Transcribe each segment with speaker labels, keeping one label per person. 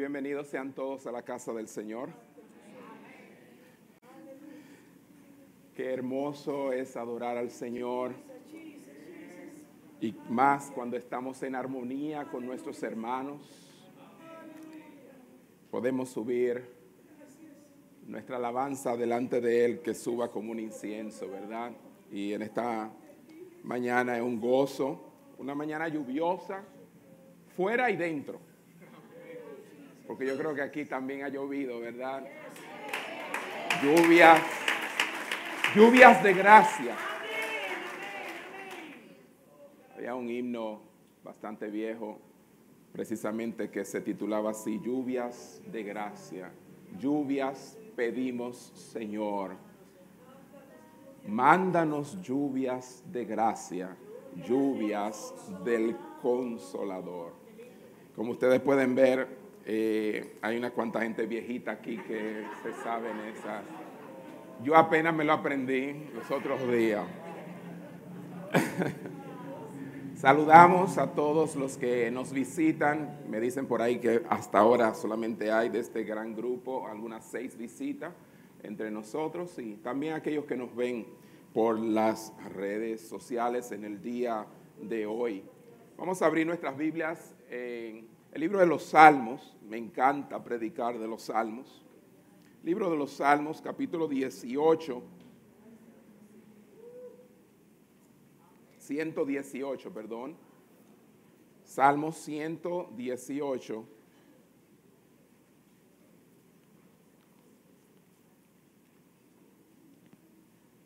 Speaker 1: bienvenidos sean todos a la casa del Señor. Qué hermoso es adorar al Señor y más cuando estamos en armonía con nuestros hermanos. Podemos subir nuestra alabanza delante de Él que suba como un incienso, ¿verdad? Y en esta mañana es un gozo, una mañana lluviosa, fuera y dentro porque yo creo que aquí también ha llovido, ¿verdad? Lluvias, lluvias de gracia. Había un himno bastante viejo, precisamente que se titulaba así, lluvias de gracia. Lluvias pedimos, Señor. Mándanos lluvias de gracia, lluvias del consolador. Como ustedes pueden ver, eh, hay una cuanta gente viejita aquí que se saben esas. Yo apenas me lo aprendí los otros días. Saludamos a todos los que nos visitan. Me dicen por ahí que hasta ahora solamente hay de este gran grupo algunas seis visitas entre nosotros y también aquellos que nos ven por las redes sociales en el día de hoy. Vamos a abrir nuestras Biblias en el libro de los Salmos, me encanta predicar de los Salmos. Libro de los Salmos, capítulo 18. 118, perdón. Salmos 118.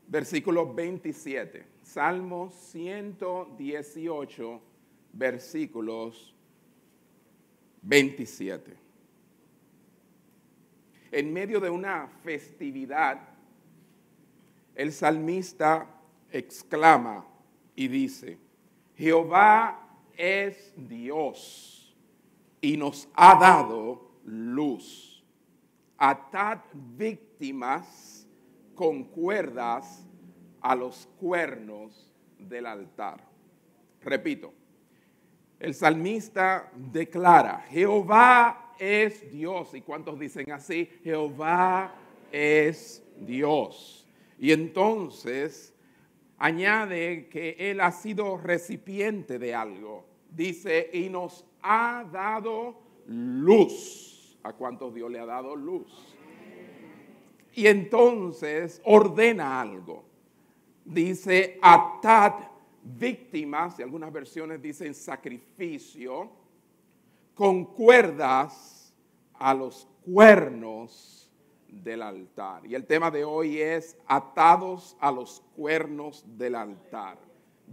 Speaker 1: Versículo 27. Salmos 118, versículos 27. En medio de una festividad, el salmista exclama y dice, Jehová es Dios y nos ha dado luz. Atad víctimas con cuerdas a los cuernos del altar. Repito, el salmista declara, Jehová es Dios. ¿Y cuántos dicen así? Jehová es Dios. Y entonces añade que Él ha sido recipiente de algo. Dice, y nos ha dado luz. ¿A cuántos Dios le ha dado luz? Y entonces ordena algo. Dice, atad víctimas, y algunas versiones dicen sacrificio, con cuerdas a los cuernos del altar. Y el tema de hoy es atados a los cuernos del altar.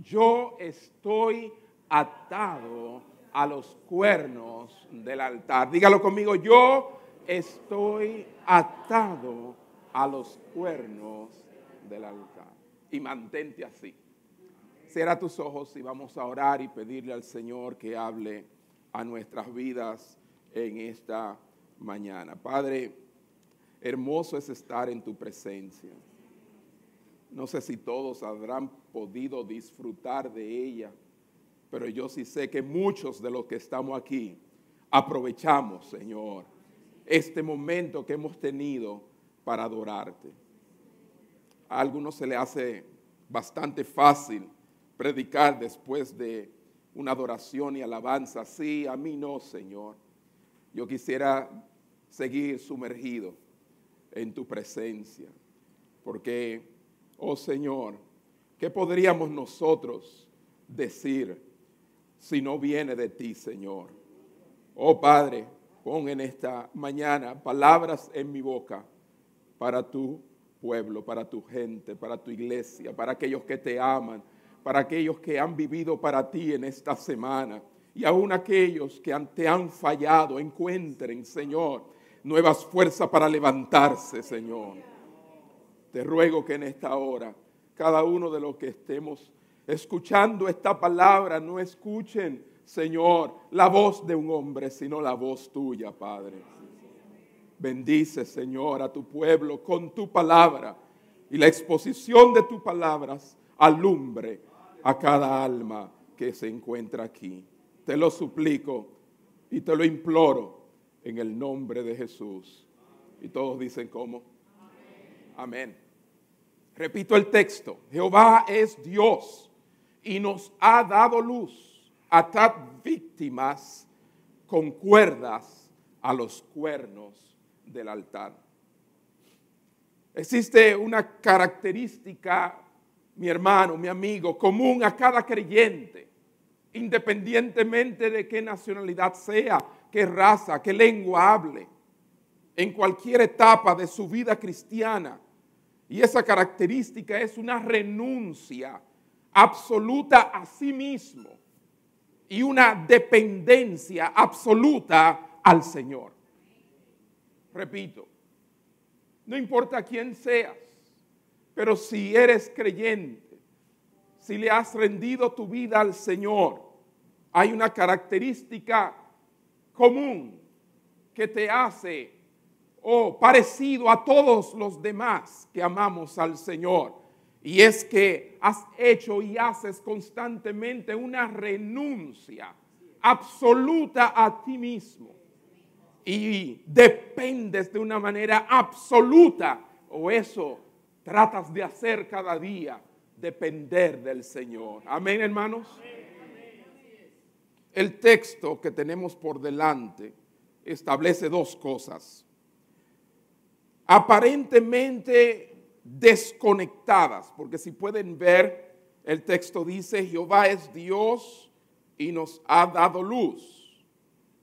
Speaker 1: Yo estoy atado a los cuernos del altar. Dígalo conmigo, yo estoy atado a los cuernos del altar. Y mantente así. Cierra tus ojos y vamos a orar y pedirle al Señor que hable a nuestras vidas en esta mañana. Padre, hermoso es estar en tu presencia. No sé si todos habrán podido disfrutar de ella, pero yo sí sé que muchos de los que estamos aquí aprovechamos, Señor, este momento que hemos tenido para adorarte. A algunos se le hace bastante fácil predicar después de una adoración y alabanza. Sí, a mí no, Señor. Yo quisiera seguir sumergido en tu presencia. Porque, oh Señor, ¿qué podríamos nosotros decir si no viene de ti, Señor? Oh Padre, pon en esta mañana palabras en mi boca para tu pueblo, para tu gente, para tu iglesia, para aquellos que te aman, para aquellos que han vivido para ti en esta semana. Y aún aquellos que te han fallado, encuentren, Señor, nuevas fuerzas para levantarse, Señor. Te ruego que en esta hora, cada uno de los que estemos escuchando esta palabra, no escuchen, Señor, la voz de un hombre, sino la voz tuya, Padre. Bendice, Señor, a tu pueblo con tu palabra y la exposición de tus palabras alumbre a cada alma que se encuentra aquí. Te lo suplico y te lo imploro en el nombre de Jesús. Y todos dicen cómo. Amén. Repito el texto. Jehová es Dios y nos ha dado luz. Atad víctimas con cuerdas a los cuernos del altar. Existe una característica, mi hermano, mi amigo, común a cada creyente, independientemente de qué nacionalidad sea, qué raza, qué lengua hable, en cualquier etapa de su vida cristiana. Y esa característica es una renuncia absoluta a sí mismo y una dependencia absoluta al Señor. Repito, no importa quién seas, pero si eres creyente, si le has rendido tu vida al Señor, hay una característica común que te hace o parecido a todos los demás que amamos al Señor. Y es que has hecho y haces constantemente una renuncia absoluta a ti mismo y dependes de una manera absoluta, o eso tratas de hacer cada día, depender del Señor. Amén, hermanos. El texto que tenemos por delante establece dos cosas. Aparentemente desconectadas, porque si pueden ver, el texto dice, Jehová es Dios y nos ha dado luz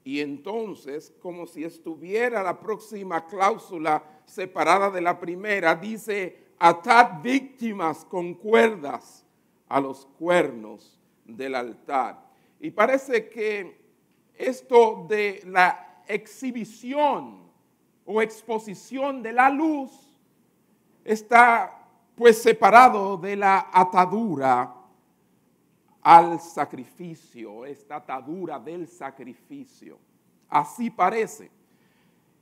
Speaker 1: y entonces, como si estuviera la próxima cláusula separada de la primera, dice, atad víctimas con cuerdas a los cuernos del altar. Y parece que esto de la exhibición o exposición de la luz está pues separado de la atadura al sacrificio, esta atadura del sacrificio. Así parece.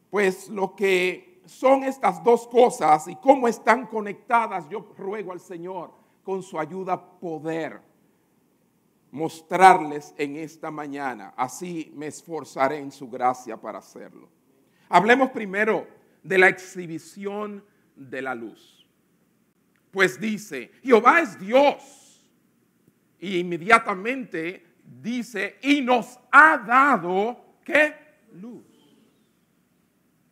Speaker 1: Pues lo que son estas dos cosas y cómo están conectadas, yo ruego al Señor con su ayuda poder mostrarles en esta mañana. Así me esforzaré en su gracia para hacerlo. Hablemos primero de la exhibición de la luz. Pues dice, Jehová es Dios y inmediatamente dice, y nos ha dado, ¿qué? Luz.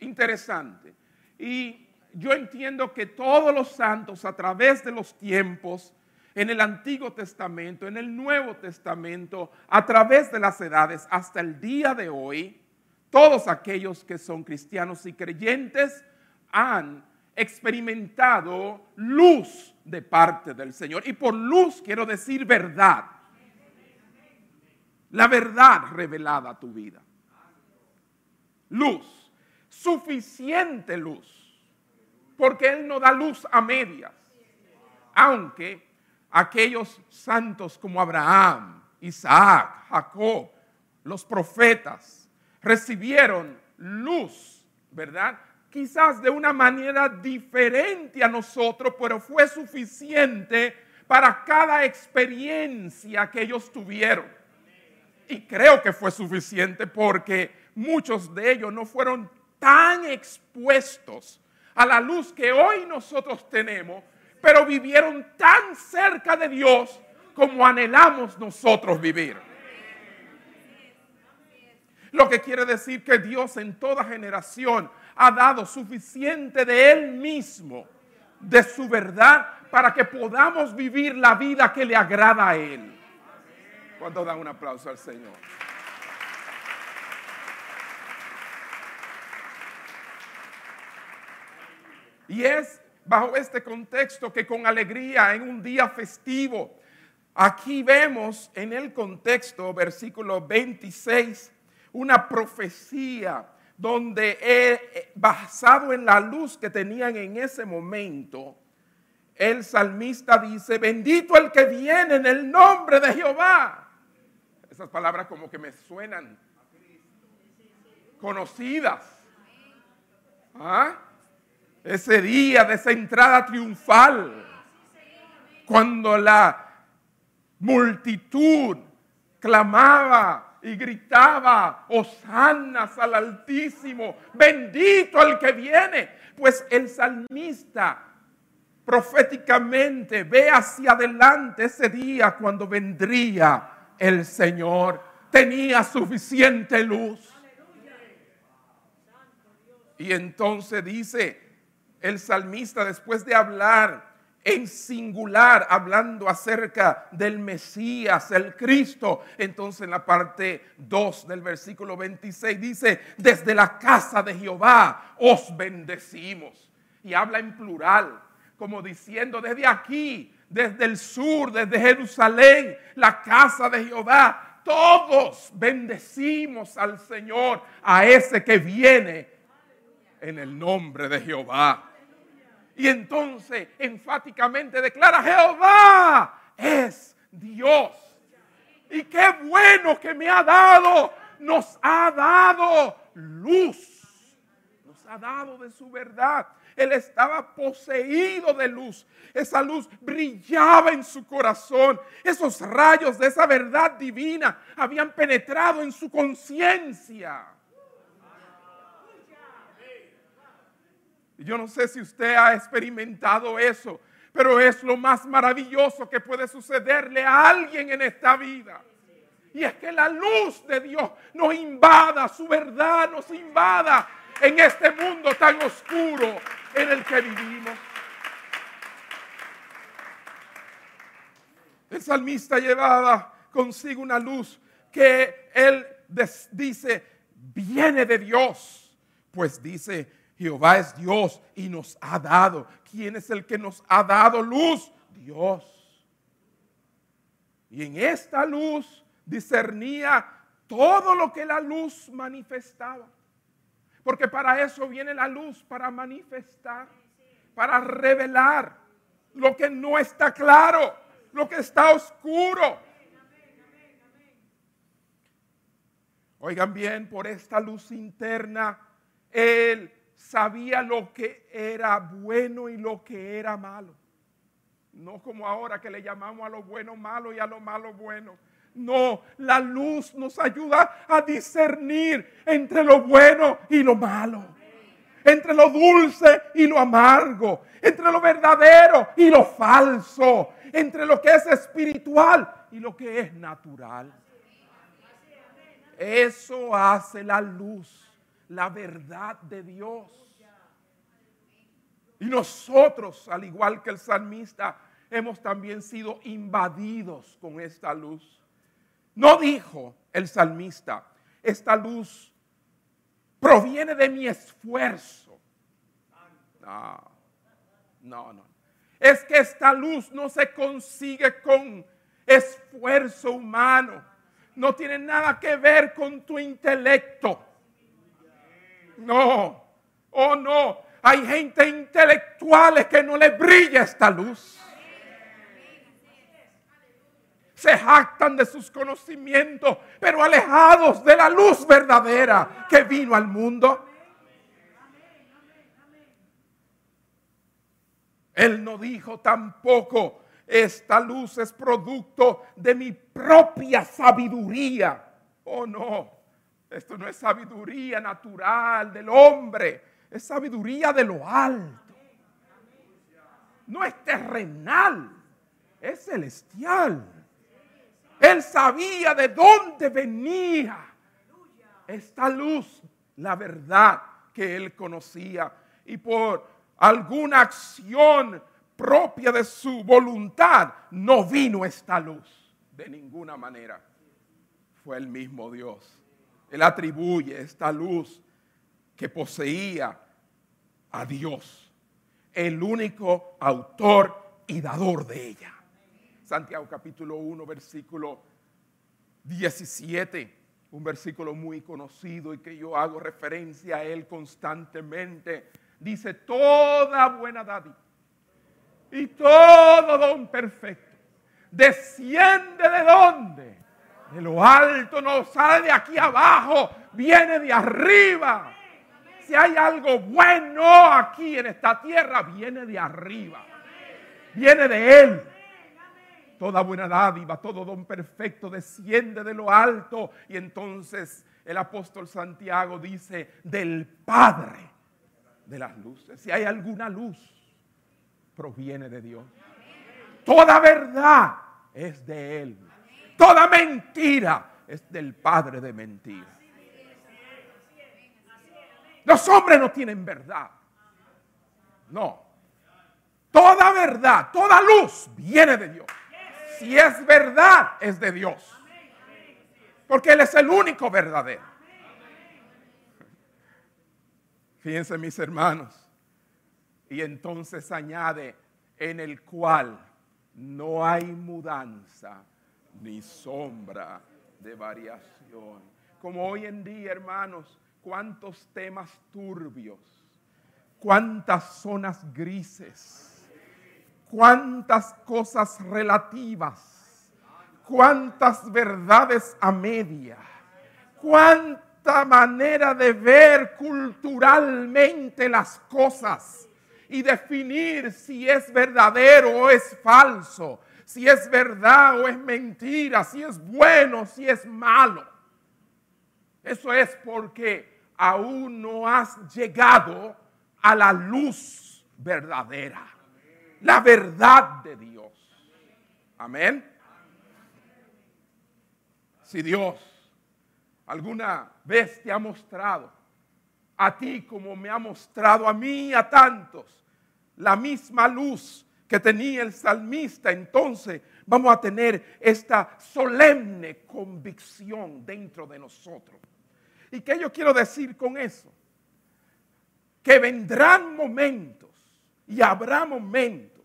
Speaker 1: Interesante. Y yo entiendo que todos los santos a través de los tiempos, en el Antiguo Testamento, en el Nuevo Testamento, a través de las edades, hasta el día de hoy, todos aquellos que son cristianos y creyentes han experimentado luz de parte del Señor. Y por luz quiero decir verdad. La verdad revelada a tu vida. Luz. Suficiente luz. Porque Él no da luz a medias. Aunque aquellos santos como Abraham, Isaac, Jacob, los profetas, recibieron luz, ¿verdad? quizás de una manera diferente a nosotros, pero fue suficiente para cada experiencia que ellos tuvieron. Y creo que fue suficiente porque muchos de ellos no fueron tan expuestos a la luz que hoy nosotros tenemos, pero vivieron tan cerca de Dios como anhelamos nosotros vivir. Lo que quiere decir que Dios en toda generación ha dado suficiente de Él mismo, de su verdad, para que podamos vivir la vida que le agrada a Él. ¿Cuánto dan un aplauso al Señor? Y es bajo este contexto que con alegría en un día festivo, aquí vemos en el contexto, versículo 26, una profecía donde eh, basado en la luz que tenían en ese momento, el salmista dice, bendito el que viene en el nombre de Jehová. Esas palabras como que me suenan conocidas. ¿Ah? Ese día de esa entrada triunfal, cuando la multitud clamaba y gritaba, hosanas al Altísimo, bendito el que viene. Pues el salmista proféticamente ve hacia adelante ese día cuando vendría el Señor. Tenía suficiente luz. Y entonces dice el salmista, después de hablar en singular, hablando acerca del Mesías, el Cristo, entonces en la parte 2 del versículo 26 dice, desde la casa de Jehová os bendecimos. Y habla en plural, como diciendo, desde aquí, desde el sur, desde Jerusalén, la casa de Jehová, todos bendecimos al Señor, a ese que viene en el nombre de Jehová. Y entonces enfáticamente declara, Jehová es Dios. Y qué bueno que me ha dado, nos ha dado luz, nos ha dado de su verdad. Él estaba poseído de luz. Esa luz brillaba en su corazón. Esos rayos de esa verdad divina habían penetrado en su conciencia. Yo no sé si usted ha experimentado eso, pero es lo más maravilloso que puede sucederle a alguien en esta vida. Y es que la luz de Dios nos invada, su verdad nos invada en este mundo tan oscuro en el que vivimos. El salmista llevaba consigo una luz que él dice viene de Dios, pues dice Jehová es Dios y nos ha dado. ¿Quién es el que nos ha dado luz? Dios. Y en esta luz discernía todo lo que la luz manifestaba. Porque para eso viene la luz, para manifestar, para revelar lo que no está claro, lo que está oscuro. Oigan bien, por esta luz interna, Él sabía lo que era bueno y lo que era malo. No como ahora que le llamamos a lo bueno malo y a lo malo bueno. No, la luz nos ayuda a discernir entre lo bueno y lo malo. Entre lo dulce y lo amargo. Entre lo verdadero y lo falso. Entre lo que es espiritual y lo que es natural. Eso hace la luz la verdad de Dios. Y nosotros, al igual que el salmista, hemos también sido invadidos con esta luz. No dijo el salmista, esta luz proviene de mi esfuerzo. No, no, no. Es que esta luz no se consigue con esfuerzo humano. No tiene nada que ver con tu intelecto. No, oh no. Hay gente intelectuales que no le brilla esta luz. Se jactan de sus conocimientos, pero alejados de la luz verdadera que vino al mundo. Él no dijo tampoco, esta luz es producto de mi propia sabiduría. Oh no, esto no es sabiduría natural del hombre, es sabiduría de lo alto. No es terrenal, es celestial. Él sabía de dónde venía esta luz, la verdad que él conocía. Y por alguna acción propia de su voluntad, no vino esta luz de ninguna manera. Fue el mismo Dios él atribuye esta luz que poseía a Dios, el único autor y dador de ella. Santiago capítulo 1, versículo 17, un versículo muy conocido y que yo hago referencia a él constantemente. Dice, toda buena dádiva y todo don perfecto desciende de dónde? De lo alto, no sale de aquí abajo, viene de arriba. Si hay algo bueno aquí en esta tierra, viene de arriba. Viene de Él. Toda buena dádiva, todo don perfecto desciende de lo alto. Y entonces el apóstol Santiago dice, del Padre de las luces. Si hay alguna luz, proviene de Dios. Toda verdad es de Él. Toda mentira es del Padre de mentira. Los hombres no tienen verdad. No. Toda verdad, toda luz viene de Dios. Si es verdad, es de Dios. Porque Él es el único verdadero. Fíjense mis hermanos. Y entonces añade, en el cual no hay mudanza ni sombra de variación. Como hoy en día, hermanos, cuántos temas turbios, cuántas zonas grises, cuántas cosas relativas, cuántas verdades a media, cuánta manera de ver culturalmente las cosas y definir si es verdadero o es falso, si es verdad o es mentira, si es bueno, si es malo. Eso es porque aún no has llegado a la luz verdadera, la verdad de Dios. Amén. Si Dios alguna vez te ha mostrado a ti como me ha mostrado a mí y a tantos la misma luz que tenía el salmista, entonces vamos a tener esta solemne convicción dentro de nosotros. ¿Y qué yo quiero decir con eso? Que vendrán momentos y habrá momentos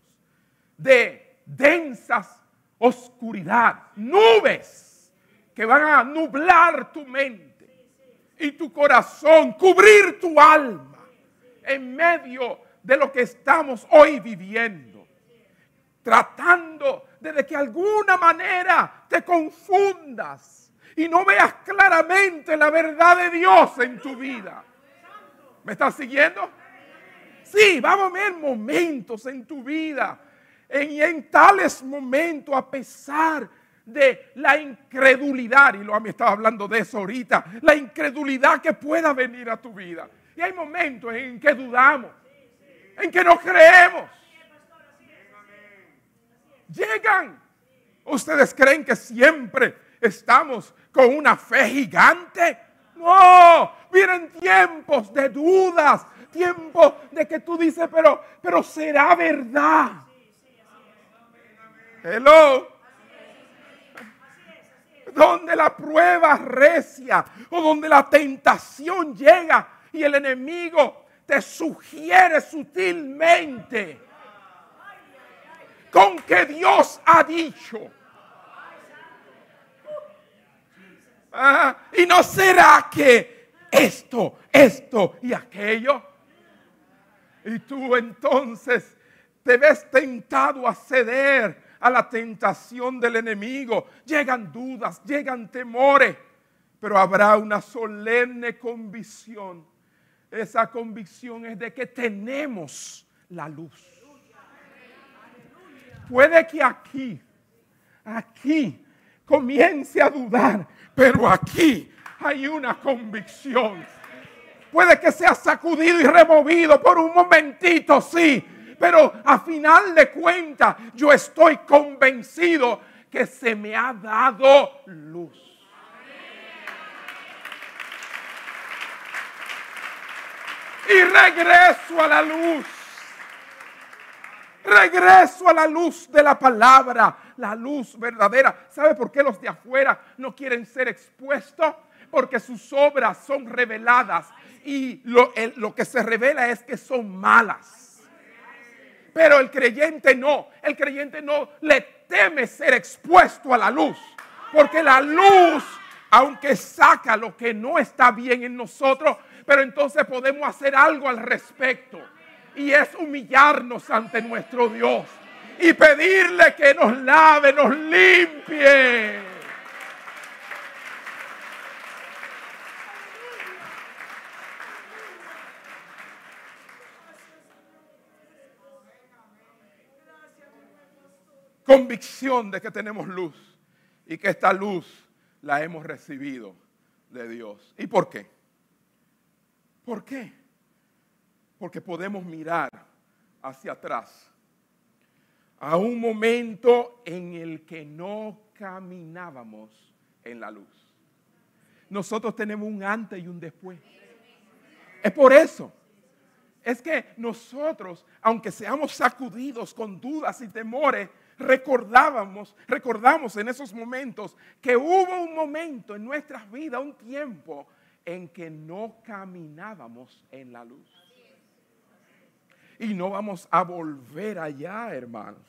Speaker 1: de densas oscuridad, nubes que van a nublar tu mente y tu corazón, cubrir tu alma en medio de lo que estamos hoy viviendo. Tratando de, de que alguna manera te confundas y no veas claramente la verdad de Dios en tu vida. ¿Me estás siguiendo? Sí, vamos a ver momentos en tu vida. En, en tales momentos, a pesar de la incredulidad, y lo me estaba hablando de eso ahorita, la incredulidad que pueda venir a tu vida. Y hay momentos en que dudamos, en que no creemos. Llegan. Ustedes creen que siempre estamos con una fe gigante. No, vienen tiempos de dudas, tiempos de que tú dices, pero, pero será verdad. Hello. Donde la prueba recia o donde la tentación llega y el enemigo te sugiere sutilmente con que Dios ha dicho ¿Y no será que esto, esto y aquello? Y tú entonces te ves tentado a ceder a la tentación del enemigo. Llegan dudas, llegan temores, pero habrá una solemne convicción. Esa convicción es de que tenemos la luz. Puede que aquí, aquí comience a dudar, pero aquí hay una convicción. Puede que sea sacudido y removido por un momentito, sí, pero a final de cuentas yo estoy convencido que se me ha dado luz. Y regreso a la luz. Regreso a la luz de la palabra la luz verdadera. ¿Sabe por qué los de afuera no quieren ser expuestos? Porque sus obras son reveladas y lo, lo que se revela es que son malas. Pero el creyente no, el creyente no le teme ser expuesto a la luz. Porque la luz, aunque saca lo que no está bien en nosotros, pero entonces podemos hacer algo al respecto. Y es humillarnos ante nuestro Dios y pedirle que nos lave, nos limpie. convicción de que tenemos luz y que esta luz la hemos recibido de Dios. ¿Y por qué? ¿Por qué? Porque podemos mirar hacia atrás a un momento en el que no caminábamos en la luz. Nosotros tenemos un antes y un después. Es por eso. Es que nosotros, aunque seamos sacudidos con dudas y temores, recordábamos, recordamos en esos momentos que hubo un momento en nuestras vidas, un tiempo en que no caminábamos en la luz. Y no vamos a volver allá, hermanos.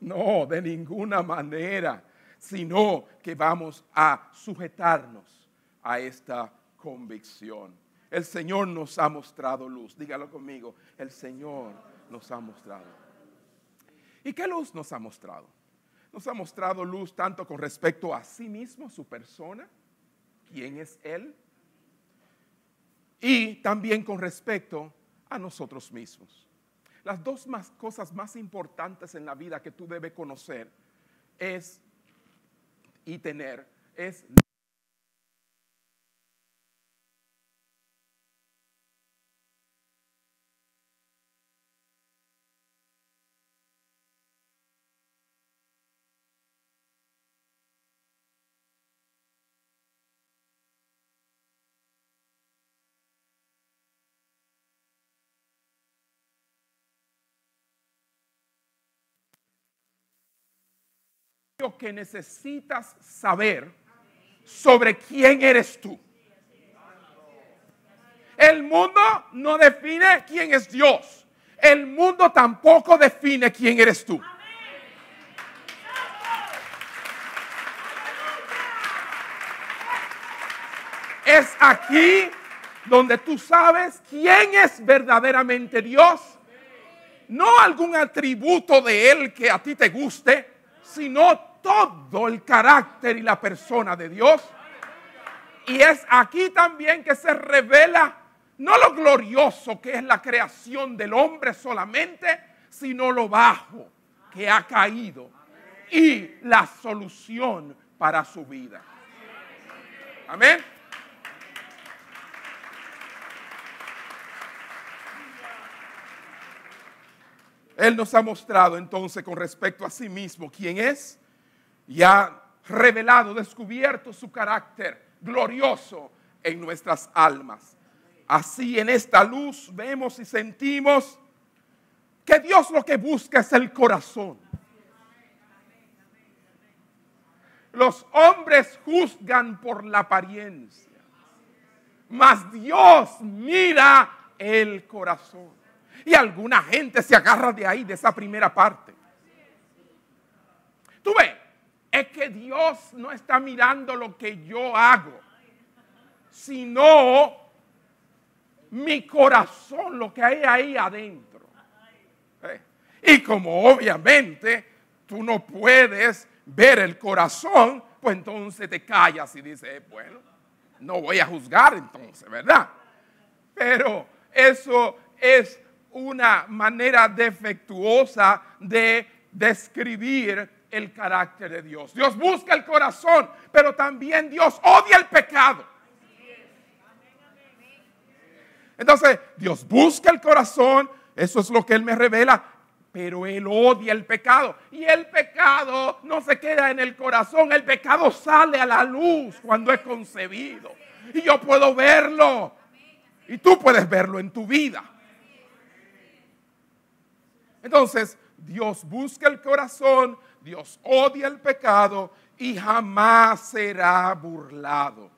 Speaker 1: No, de ninguna manera, sino que vamos a sujetarnos a esta convicción. El Señor nos ha mostrado luz. Dígalo conmigo, el Señor nos ha mostrado. ¿Y qué luz nos ha mostrado? Nos ha mostrado luz tanto con respecto a sí mismo, su persona, quién es Él, y también con respecto a nosotros mismos. Las dos más cosas más importantes en la vida que tú debes conocer es y tener es que necesitas saber sobre quién eres tú. El mundo no define quién es Dios. El mundo tampoco define quién eres tú. Es aquí donde tú sabes quién es verdaderamente Dios. No algún atributo de Él que a ti te guste, sino todo el carácter y la persona de Dios. Y es aquí también que se revela no lo glorioso que es la creación del hombre solamente, sino lo bajo que ha caído y la solución para su vida. Amén. Él nos ha mostrado entonces con respecto a sí mismo quién es y ha revelado, descubierto su carácter glorioso en nuestras almas. Así en esta luz vemos y sentimos que Dios lo que busca es el corazón. Los hombres juzgan por la apariencia, mas Dios mira el corazón. Y alguna gente se agarra de ahí, de esa primera parte. Tú ves, es que Dios no está mirando lo que yo hago, sino mi corazón, lo que hay ahí adentro. Eh, y como obviamente tú no puedes ver el corazón, pues entonces te callas y dices, bueno, no voy a juzgar entonces, ¿verdad? Pero eso es una manera defectuosa de describir el carácter de Dios. Dios busca el corazón, pero también Dios odia el pecado. Entonces, Dios busca el corazón, eso es lo que Él me revela, pero Él odia el pecado. Y el pecado no se queda en el corazón, el pecado sale a la luz cuando es concebido. Y yo puedo verlo. Y tú puedes verlo en tu vida. Entonces, Dios busca el corazón, Dios odia el pecado y jamás será burlado.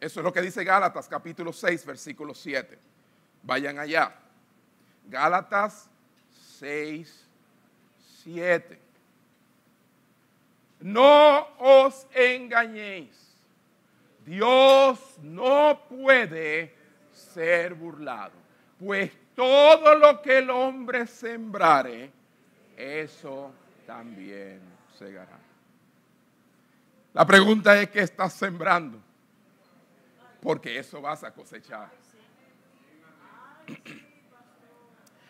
Speaker 1: Eso es lo que dice Gálatas capítulo 6, versículo 7. Vayan allá. Gálatas 6, 7. No os engañéis. Dios no puede ser burlado. Pues todo lo que el hombre sembrare, eso también segará. La pregunta es, ¿qué estás sembrando? Porque eso vas a cosechar.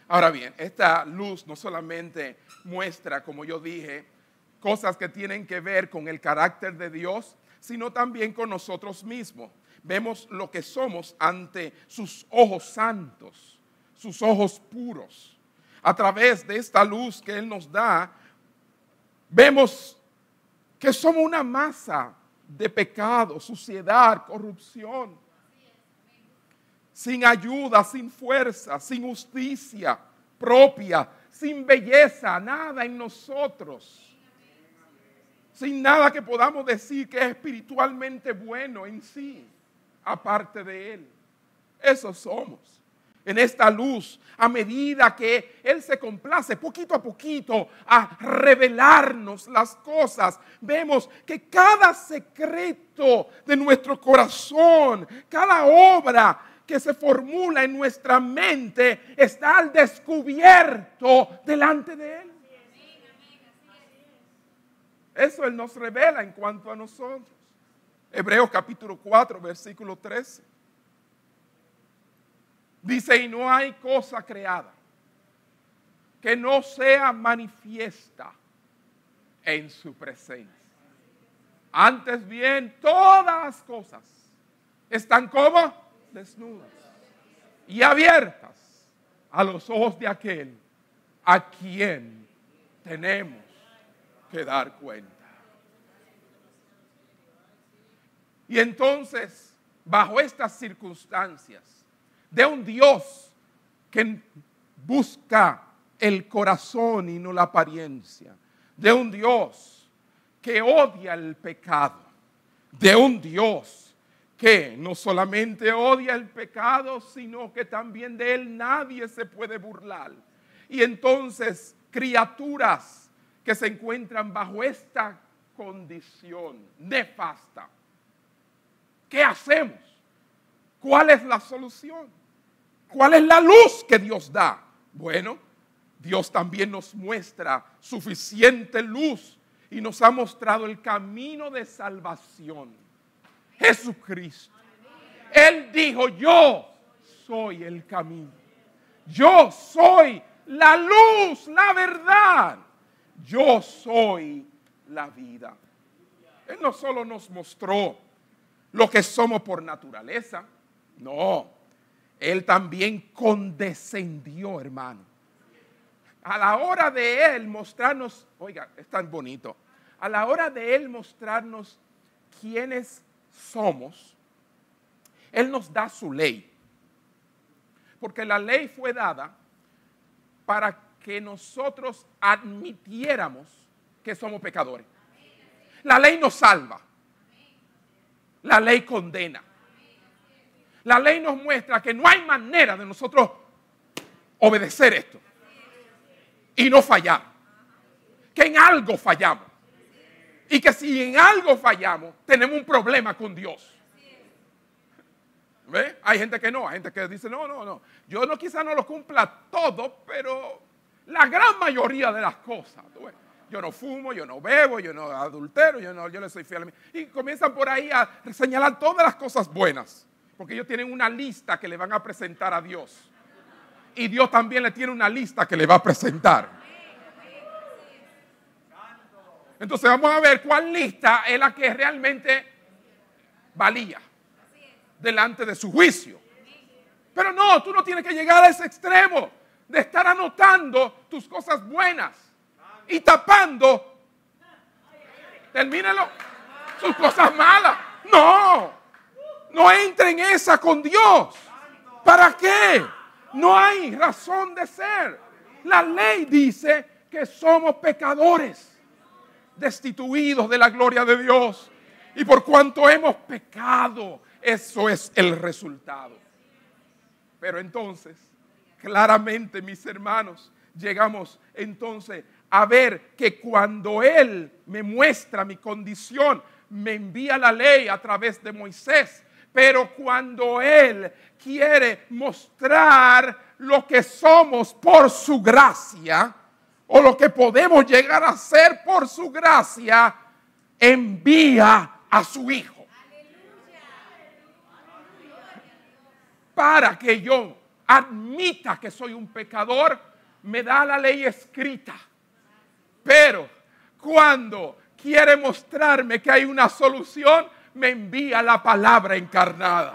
Speaker 1: Ahora bien, esta luz no solamente muestra, como yo dije, cosas que tienen que ver con el carácter de Dios, sino también con nosotros mismos. Vemos lo que somos ante sus ojos santos, sus ojos puros. A través de esta luz que Él nos da, vemos que somos una masa de pecado, suciedad, corrupción, sin ayuda, sin fuerza, sin justicia propia, sin belleza, nada en nosotros sin nada que podamos decir que es espiritualmente bueno en sí, aparte de Él. Eso somos. En esta luz, a medida que Él se complace poquito a poquito a revelarnos las cosas, vemos que cada secreto de nuestro corazón, cada obra que se formula en nuestra mente está al descubierto delante de Él. Eso Él nos revela en cuanto a nosotros. Hebreos capítulo 4, versículo 13. Dice, y no hay cosa creada que no sea manifiesta en su presencia. Antes bien, todas las cosas están como desnudas y abiertas a los ojos de aquel a quien tenemos que dar cuenta. Y entonces, bajo estas circunstancias, de un Dios que busca el corazón y no la apariencia, de un Dios que odia el pecado, de un Dios que no solamente odia el pecado, sino que también de él nadie se puede burlar. Y entonces, criaturas que se encuentran bajo esta condición nefasta. ¿Qué hacemos? ¿Cuál es la solución? ¿Cuál es la luz que Dios da? Bueno, Dios también nos muestra suficiente luz y nos ha mostrado el camino de salvación. Jesucristo. Él dijo, yo soy el camino. Yo soy la luz, la verdad yo soy la vida. Él no solo nos mostró lo que somos por naturaleza, no, Él también condescendió, hermano. A la hora de Él mostrarnos, oiga, es tan bonito, a la hora de Él mostrarnos quiénes somos, Él nos da su ley. Porque la ley fue dada para que nosotros admitiéramos que somos pecadores. La ley nos salva. La ley condena. La ley nos muestra que no hay manera de nosotros obedecer esto y no fallar. Que en algo fallamos. Y que si en algo fallamos, tenemos un problema con Dios. Hay gente que no, hay gente que dice, no, no, no. Yo no quizá no lo cumpla todo, pero la gran mayoría de las cosas. Yo no fumo, yo no bebo, yo no adultero, yo, no, yo le soy fiel a mí. Y comienzan por ahí a señalar todas las cosas buenas. Porque ellos tienen una lista que le van a presentar a Dios. Y Dios también le tiene una lista que le va a presentar. Entonces vamos a ver cuál lista es la que realmente valía delante de su juicio. Pero no, tú no tienes que llegar a ese extremo de estar anotando tus cosas buenas y tapando, termínelo, sus cosas malas. No, no entre en esa con Dios. ¿Para qué? No hay razón de ser. La ley dice que somos pecadores, destituidos de la gloria de Dios. Y por cuanto hemos pecado, eso es el resultado. Pero entonces, Claramente, mis hermanos, llegamos entonces a ver que cuando Él me muestra mi condición, me envía la ley a través de Moisés, pero cuando Él quiere mostrar lo que somos por su gracia, o lo que podemos llegar a ser por su gracia, envía a su Hijo. Para que yo admita que soy un pecador, me da la ley escrita. Pero cuando quiere mostrarme que hay una solución, me envía la palabra encarnada.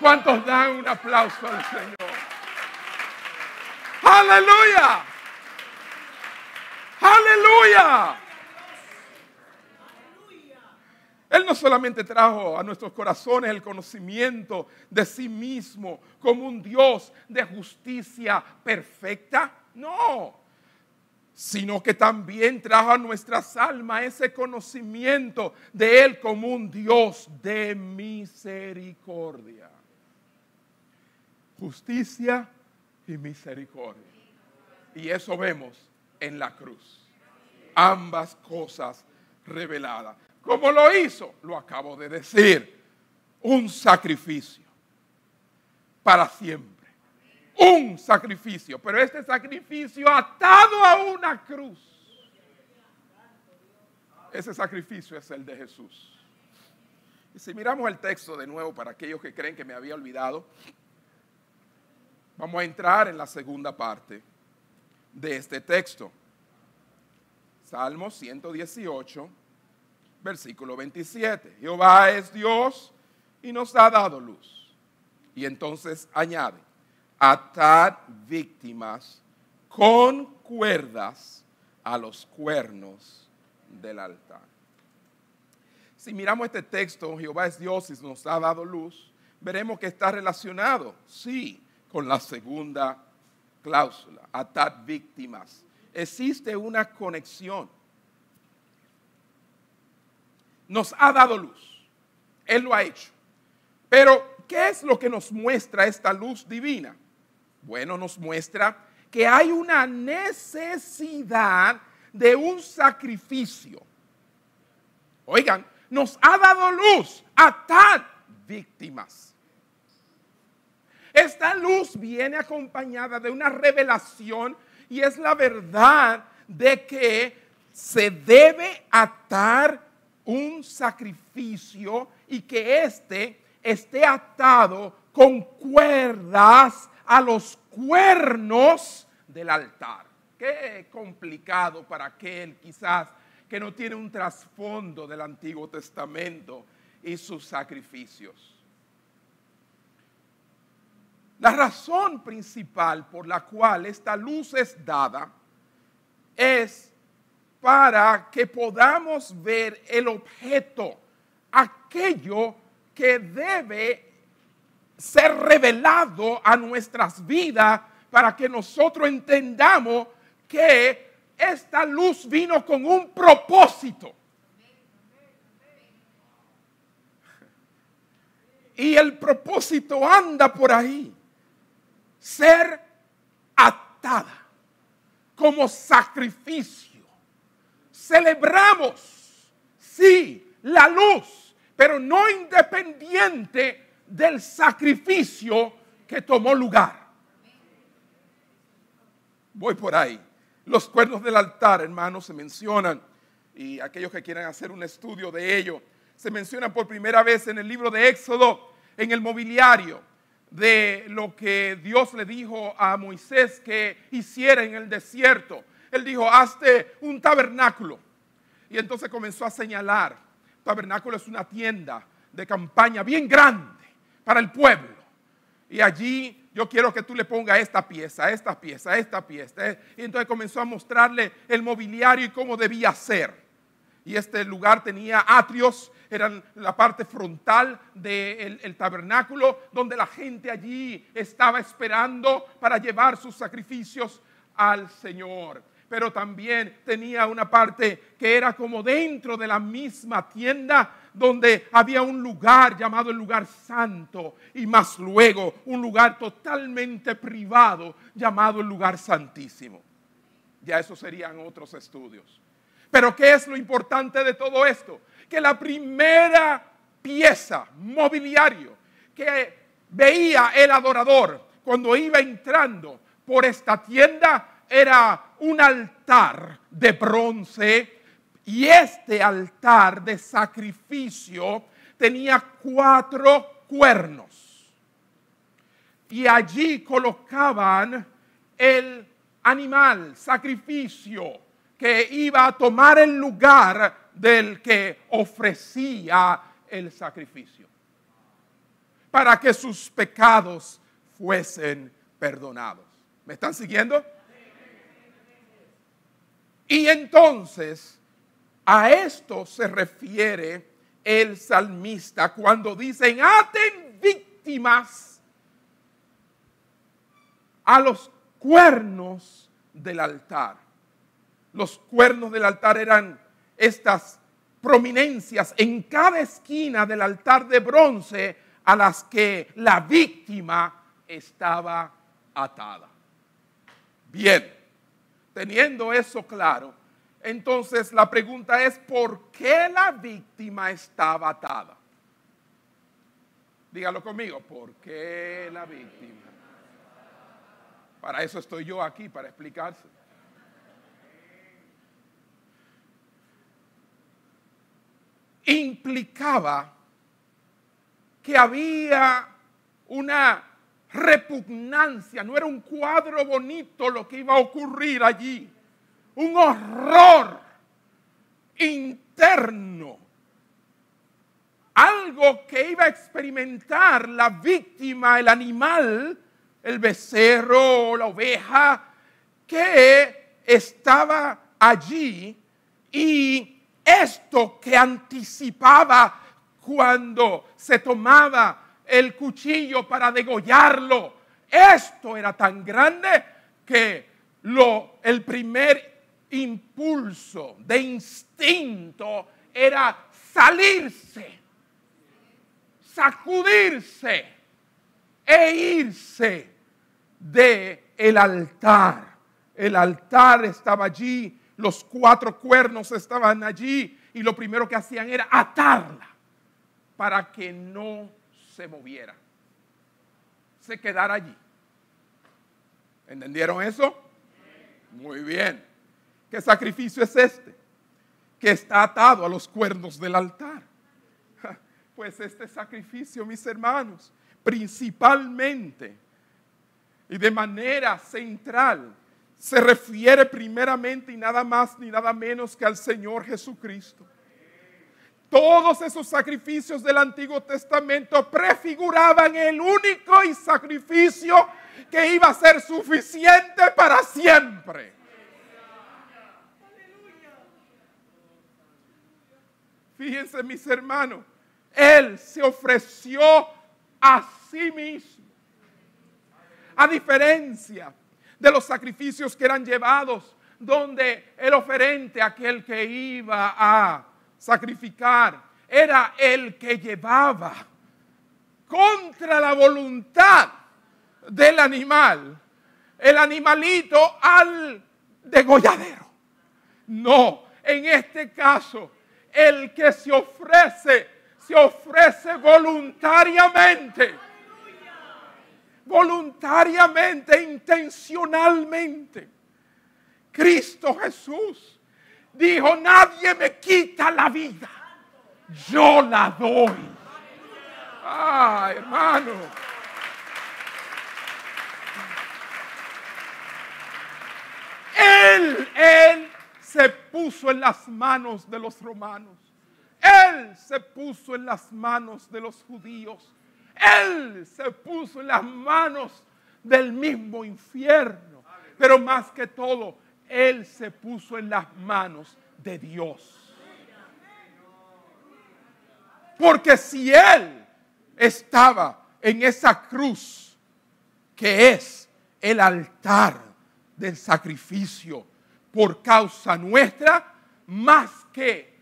Speaker 1: ¿Cuántos dan un aplauso al Señor? Aleluya. Aleluya. Él no solamente trajo a nuestros corazones el conocimiento de sí mismo como un Dios de justicia perfecta, no, sino que también trajo a nuestras almas ese conocimiento de Él como un Dios de misericordia. Justicia y misericordia. Y eso vemos en la cruz. Ambas cosas reveladas. ¿Cómo lo hizo? Lo acabo de decir. Un sacrificio para siempre. Un sacrificio. Pero este sacrificio atado a una cruz. Ese sacrificio es el de Jesús. Y si miramos el texto de nuevo para aquellos que creen que me había olvidado, vamos a entrar en la segunda parte de este texto. Salmo 118 versículo 27. Jehová es Dios y nos ha dado luz. Y entonces añade, atad víctimas con cuerdas a los cuernos del altar. Si miramos este texto, Jehová es Dios y nos ha dado luz, veremos que está relacionado, sí, con la segunda cláusula, atad víctimas. Existe una conexión nos ha dado luz. Él lo ha hecho. Pero, ¿qué es lo que nos muestra esta luz divina? Bueno, nos muestra que hay una necesidad de un sacrificio. Oigan, nos ha dado luz a tal víctimas. Esta luz viene acompañada de una revelación y es la verdad de que se debe atar un sacrificio y que éste esté atado con cuerdas a los cuernos del altar. Qué complicado para aquel quizás que no tiene un trasfondo del Antiguo Testamento y sus sacrificios. La razón principal por la cual esta luz es dada es para que podamos ver el objeto, aquello que debe ser revelado a nuestras vidas para que nosotros entendamos que esta luz vino con un propósito. Y el propósito anda por ahí. Ser atada como sacrificio celebramos, sí, la luz, pero no independiente del sacrificio que tomó lugar. Voy por ahí. Los cuernos del altar, hermanos, se mencionan, y aquellos que quieran hacer un estudio de ello, se mencionan por primera vez en el libro de Éxodo, en el mobiliario de lo que Dios le dijo a Moisés que hiciera en el desierto él dijo, hazte un tabernáculo. Y entonces comenzó a señalar, tabernáculo es una tienda de campaña bien grande para el pueblo. Y allí yo quiero que tú le pongas esta pieza, esta pieza, esta pieza. Y entonces comenzó a mostrarle el mobiliario y cómo debía ser. Y este lugar tenía atrios, eran la parte frontal del tabernáculo, donde la gente allí estaba esperando para llevar sus sacrificios al Señor pero también tenía una parte que era como dentro de la misma tienda donde había un lugar llamado el lugar santo y más luego un lugar totalmente privado llamado el lugar santísimo. Ya esos serían otros estudios. Pero ¿qué es lo importante de todo esto? Que la primera pieza, mobiliario, que veía el adorador cuando iba entrando por esta tienda era un altar de bronce y este altar de sacrificio tenía cuatro cuernos. y allí colocaban el animal, sacrificio, que iba a tomar el lugar del que ofrecía el sacrificio, para que sus pecados fuesen perdonados. ¿Me están siguiendo? Y entonces a esto se refiere el salmista cuando dicen, aten víctimas a los cuernos del altar. Los cuernos del altar eran estas prominencias en cada esquina del altar de bronce a las que la víctima estaba atada. Bien, teniendo eso claro, entonces la pregunta es, ¿por qué la víctima estaba atada? Dígalo conmigo, ¿por qué la víctima? Para eso estoy yo aquí, para explicarse. Implicaba que había una repugnancia, no era un cuadro bonito lo que iba a ocurrir allí. Un horror interno, algo que iba a experimentar la víctima, el animal, el becerro, la oveja, que estaba allí y esto que anticipaba cuando se tomaba el cuchillo para degollarlo, esto era tan grande que lo, el primer impulso, de instinto, era salirse, sacudirse e irse de el altar. El altar estaba allí, los cuatro cuernos estaban allí y lo primero que hacían era atarla para que no se moviera, se quedara allí. ¿Entendieron eso? Muy bien. ¿Qué sacrificio es este? Que está atado a los cuernos del altar. Pues este sacrificio, mis hermanos, principalmente y de manera central, se refiere primeramente y nada más ni nada menos que al Señor Jesucristo. Todos esos sacrificios del Antiguo Testamento prefiguraban el único y sacrificio que iba a ser suficiente para siempre. Fíjense mis hermanos, Él se ofreció a sí mismo. A diferencia de los sacrificios que eran llevados, donde el oferente, aquel que iba a sacrificar, era el que llevaba contra la voluntad del animal, el animalito al degolladero. No, en este caso el que se ofrece, se ofrece voluntariamente. Voluntariamente, intencionalmente. Cristo Jesús dijo, nadie me quita la vida, yo la doy. Ah, hermano. Él, él se puso en las manos de los romanos. Él se puso en las manos de los judíos. Él se puso en las manos del mismo infierno. Pero más que todo, Él se puso en las manos de Dios. Porque si Él estaba en esa cruz, que es el altar del sacrificio, por causa nuestra, más que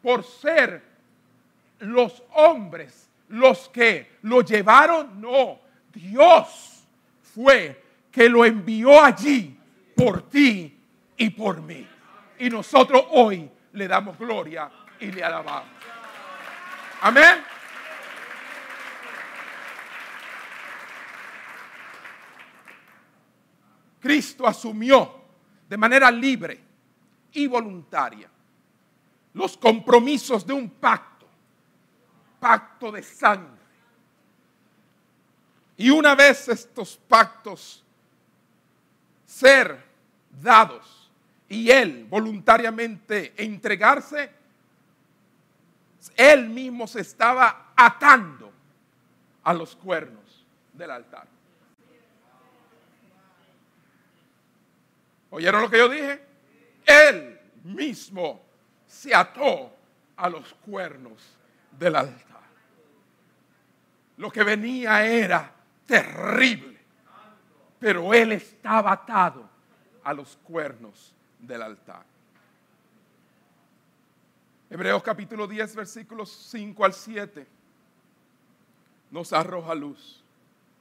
Speaker 1: por ser los hombres los que lo llevaron, no, Dios fue que lo envió allí por ti y por mí. Y nosotros hoy le damos gloria y le alabamos. Amén. Cristo asumió de manera libre y voluntaria los compromisos de un pacto, pacto de sangre. Y una vez estos pactos ser dados y él voluntariamente entregarse, él mismo se estaba atando a los cuernos del altar. ¿Oyeron lo que yo dije? Él mismo se ató a los cuernos del altar. Lo que venía era terrible, pero él estaba atado a los cuernos del altar. Hebreos capítulo 10, versículos 5 al 7 nos arroja luz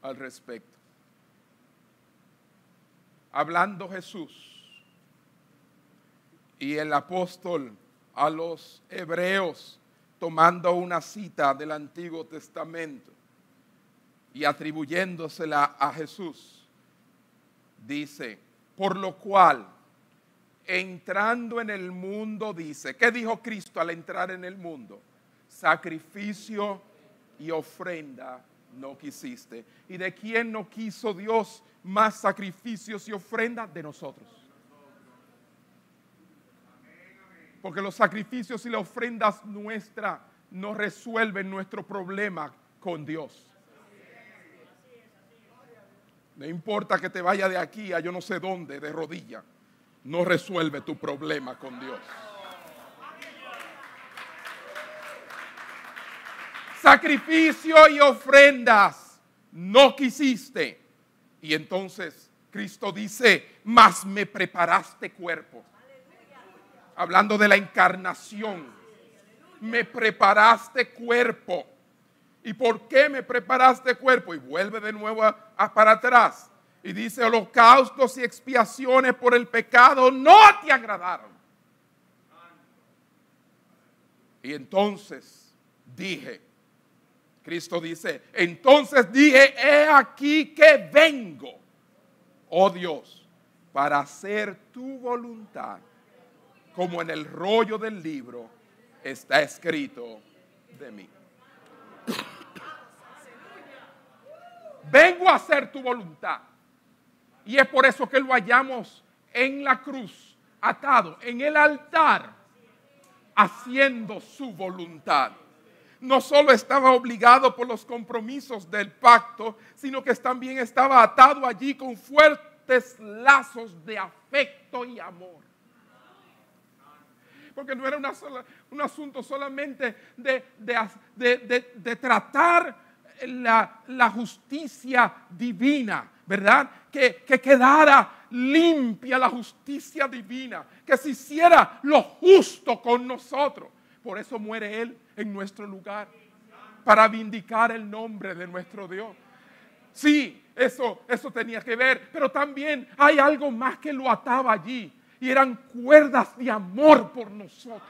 Speaker 1: al respecto. Hablando Jesús y el apóstol a los hebreos tomando una cita del Antiguo Testamento y atribuyéndosela a Jesús, dice, por lo cual, entrando en el mundo, dice, ¿qué dijo Cristo al entrar en el mundo? Sacrificio y ofrenda no quisiste. ¿Y de quién no quiso Dios más sacrificios y ofrendas? De nosotros. Porque los sacrificios y las ofrendas nuestras no resuelven nuestro problema con Dios. No importa que te vaya de aquí a yo no sé dónde, de rodilla, no resuelve tu problema con Dios. Sacrificio y ofrendas no quisiste. Y entonces Cristo dice, mas me preparaste cuerpo hablando de la encarnación. Me preparaste cuerpo. ¿Y por qué me preparaste cuerpo? Y vuelve de nuevo para atrás. Y dice, holocaustos y expiaciones por el pecado no te agradaron. Y entonces dije, Cristo dice, entonces dije, he aquí que vengo, oh Dios, para hacer tu voluntad como en el rollo del libro está escrito de mí. Vengo a hacer tu voluntad. Y es por eso que lo hallamos en la cruz, atado en el altar, haciendo su voluntad. No solo estaba obligado por los compromisos del pacto, sino que también estaba atado allí con fuertes lazos de afecto y amor porque no era un asunto solamente de, tratar la, justicia divina, ¿verdad? Que, que quedara limpia la justicia divina, que se hiciera lo justo con nosotros. Por eso muere Él en nuestro lugar, para vindicar el nombre de nuestro Dios. Sí, eso, eso tenía que ver, pero también hay algo más que lo ataba allí y eran cuerdas de amor por nosotros.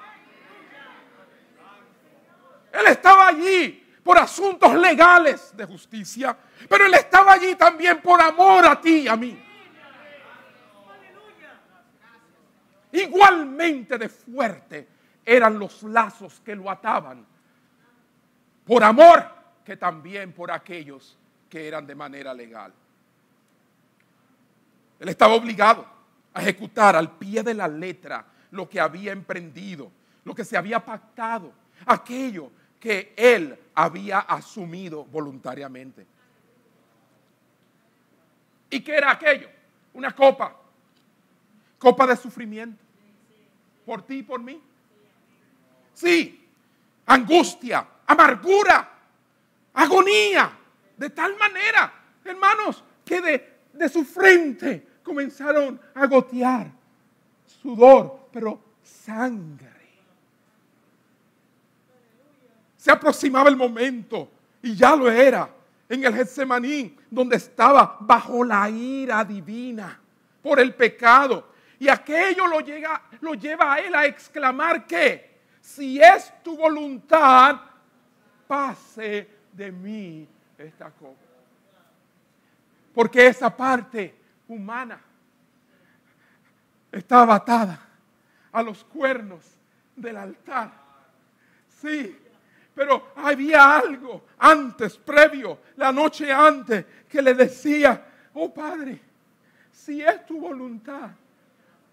Speaker 1: Él estaba allí por asuntos legales de justicia, pero Él estaba allí también por amor a ti y a mí. Igualmente de fuerte eran los lazos que lo ataban, por amor que también por aquellos que eran de manera legal. Él estaba obligado a ejecutar al pie de la letra lo que había emprendido, lo que se había pactado, aquello que él había asumido voluntariamente. ¿Y qué era aquello? Una copa, copa de sufrimiento, por ti y por mí. Sí, angustia, amargura, agonía, de tal manera, hermanos, que de, de su frente comenzaron a gotear sudor, pero sangre. Se aproximaba el momento, y ya lo era, en el Getsemaní, donde estaba bajo la ira divina por el pecado. Y aquello lo, llega, lo lleva a él a exclamar que, si es tu voluntad, pase de mí esta copa. Porque esa parte humana estaba atada a los cuernos del altar. Sí, Pero había algo antes, previo, la noche antes, que le decía, oh Padre, si es tu voluntad,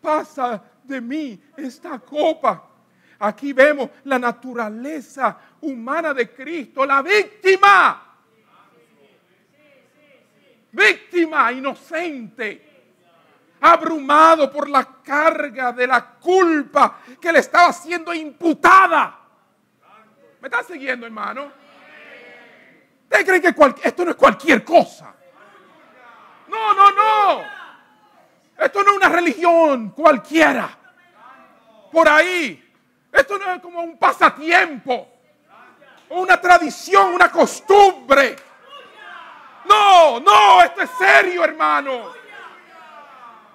Speaker 1: pasa de mí esta copa. Aquí vemos la naturaleza humana de Cristo, la víctima. Víctima inocente abrumado por la carga de la culpa que le estaba siendo imputada. ¿Me están siguiendo, hermano? ¿Usted cree que esto no es cualquier cosa? No, no, no. Esto no es una religión cualquiera. Por ahí. Esto no es como un pasatiempo. O una tradición, una costumbre. No, no, esto es serio, hermano.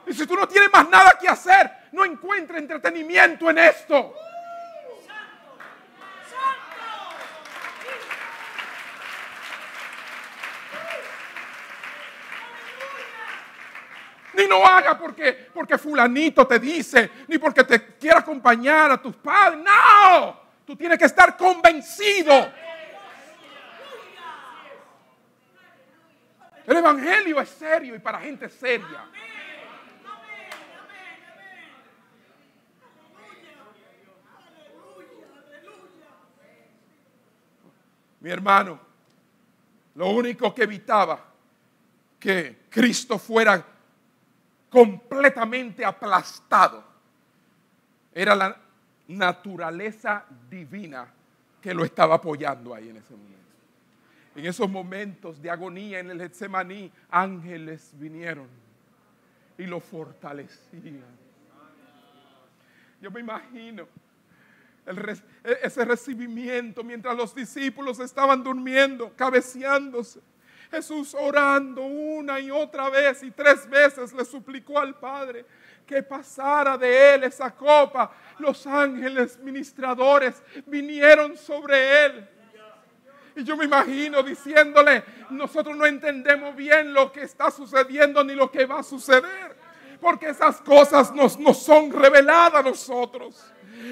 Speaker 1: Y si tú no tienes más nada que hacer, no encuentres entretenimiento en esto. Ni no haga porque, porque fulanito te dice, ni porque te quiera acompañar a tus padres. No, tú tienes que estar convencido. El Evangelio es serio y para gente seria. Mi hermano, lo único que evitaba que Cristo fuera completamente aplastado era la naturaleza divina que lo estaba apoyando ahí en ese momento. En esos momentos de agonía en el Getsemaní, ángeles vinieron y lo fortalecían. Yo me imagino e, ese recibimiento mientras los discípulos estaban durmiendo, cabeceándose. Jesús orando una y otra vez y tres veces le suplicó al Padre que pasara de él esa copa. Los ángeles ministradores vinieron sobre él. Y yo me imagino diciéndole, nosotros no entendemos bien lo que está sucediendo ni lo que va a suceder. Porque esas cosas nos, nos son reveladas a nosotros.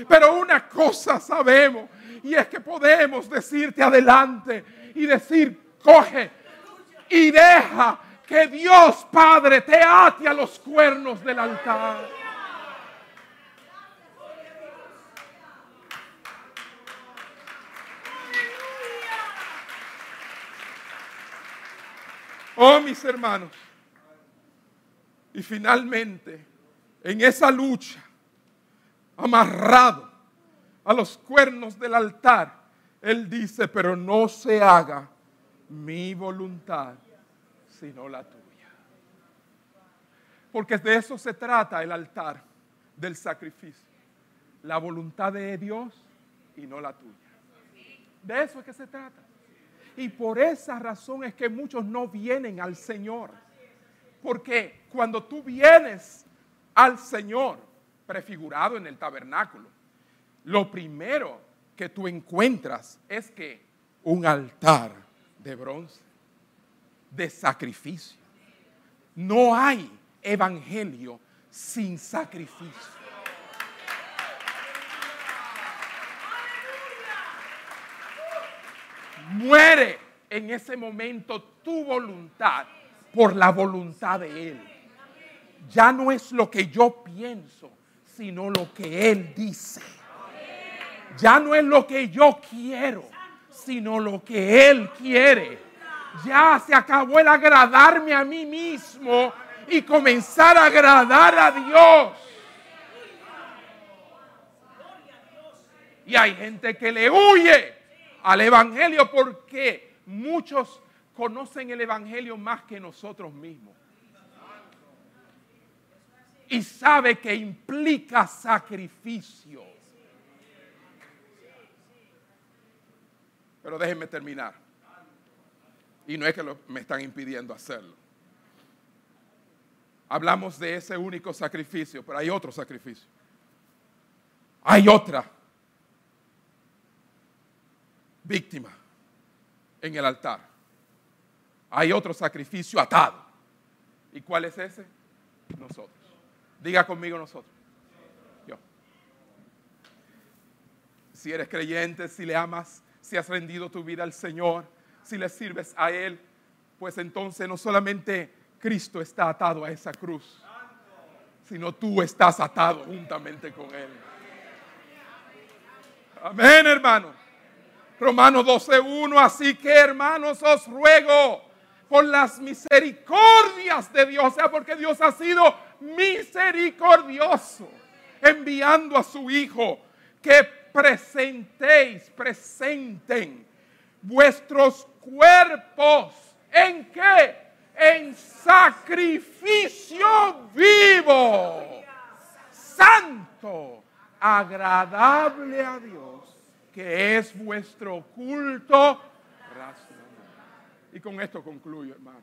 Speaker 1: Pero una cosa sabemos y es que podemos decirte adelante y decir, coge y deja que Dios Padre te ate a los cuernos del altar. Oh, mis hermanos. Y finalmente, en esa lucha, amarrado a los cuernos del altar, Él dice, pero no se haga mi voluntad, sino la tuya. Porque de eso se trata el altar del sacrificio. La voluntad de Dios y no la tuya. De eso es que se trata. Y por esa razón es que muchos no vienen al Señor. Porque cuando tú vienes al Señor, prefigurado en el tabernáculo, lo primero que tú encuentras es que un altar de bronce, de sacrificio. No hay evangelio sin sacrificio. Muere en ese momento tu voluntad por la voluntad de Él. Ya no es lo que yo pienso, sino lo que Él dice. Ya no es lo que yo quiero, sino lo que Él quiere. Ya se acabó el agradarme a mí mismo y comenzar a agradar a Dios. Y hay gente que le huye al Evangelio porque muchos conocen el Evangelio más que nosotros mismos y sabe que implica sacrificio. Pero déjenme terminar. Y no es que me están impidiendo hacerlo. Hablamos de ese único sacrificio, pero hay otro sacrificio. Hay otra víctima en el altar. Hay otro sacrificio atado. ¿Y cuál es ese? Nosotros. Diga conmigo nosotros. Yo. Si eres creyente, si le amas, si has rendido tu vida al Señor, si le sirves a Él, pues entonces no solamente Cristo está atado a esa cruz, sino tú estás atado juntamente con Él. Amén, hermano. Romanos 12.1, así que hermanos os ruego por las misericordias de Dios, o sea, porque Dios ha sido misericordioso, enviando a su Hijo, que presentéis, presenten vuestros cuerpos, ¿en qué? En sacrificio vivo, santo, agradable a Dios que es vuestro culto racional. Y con esto concluyo, hermano.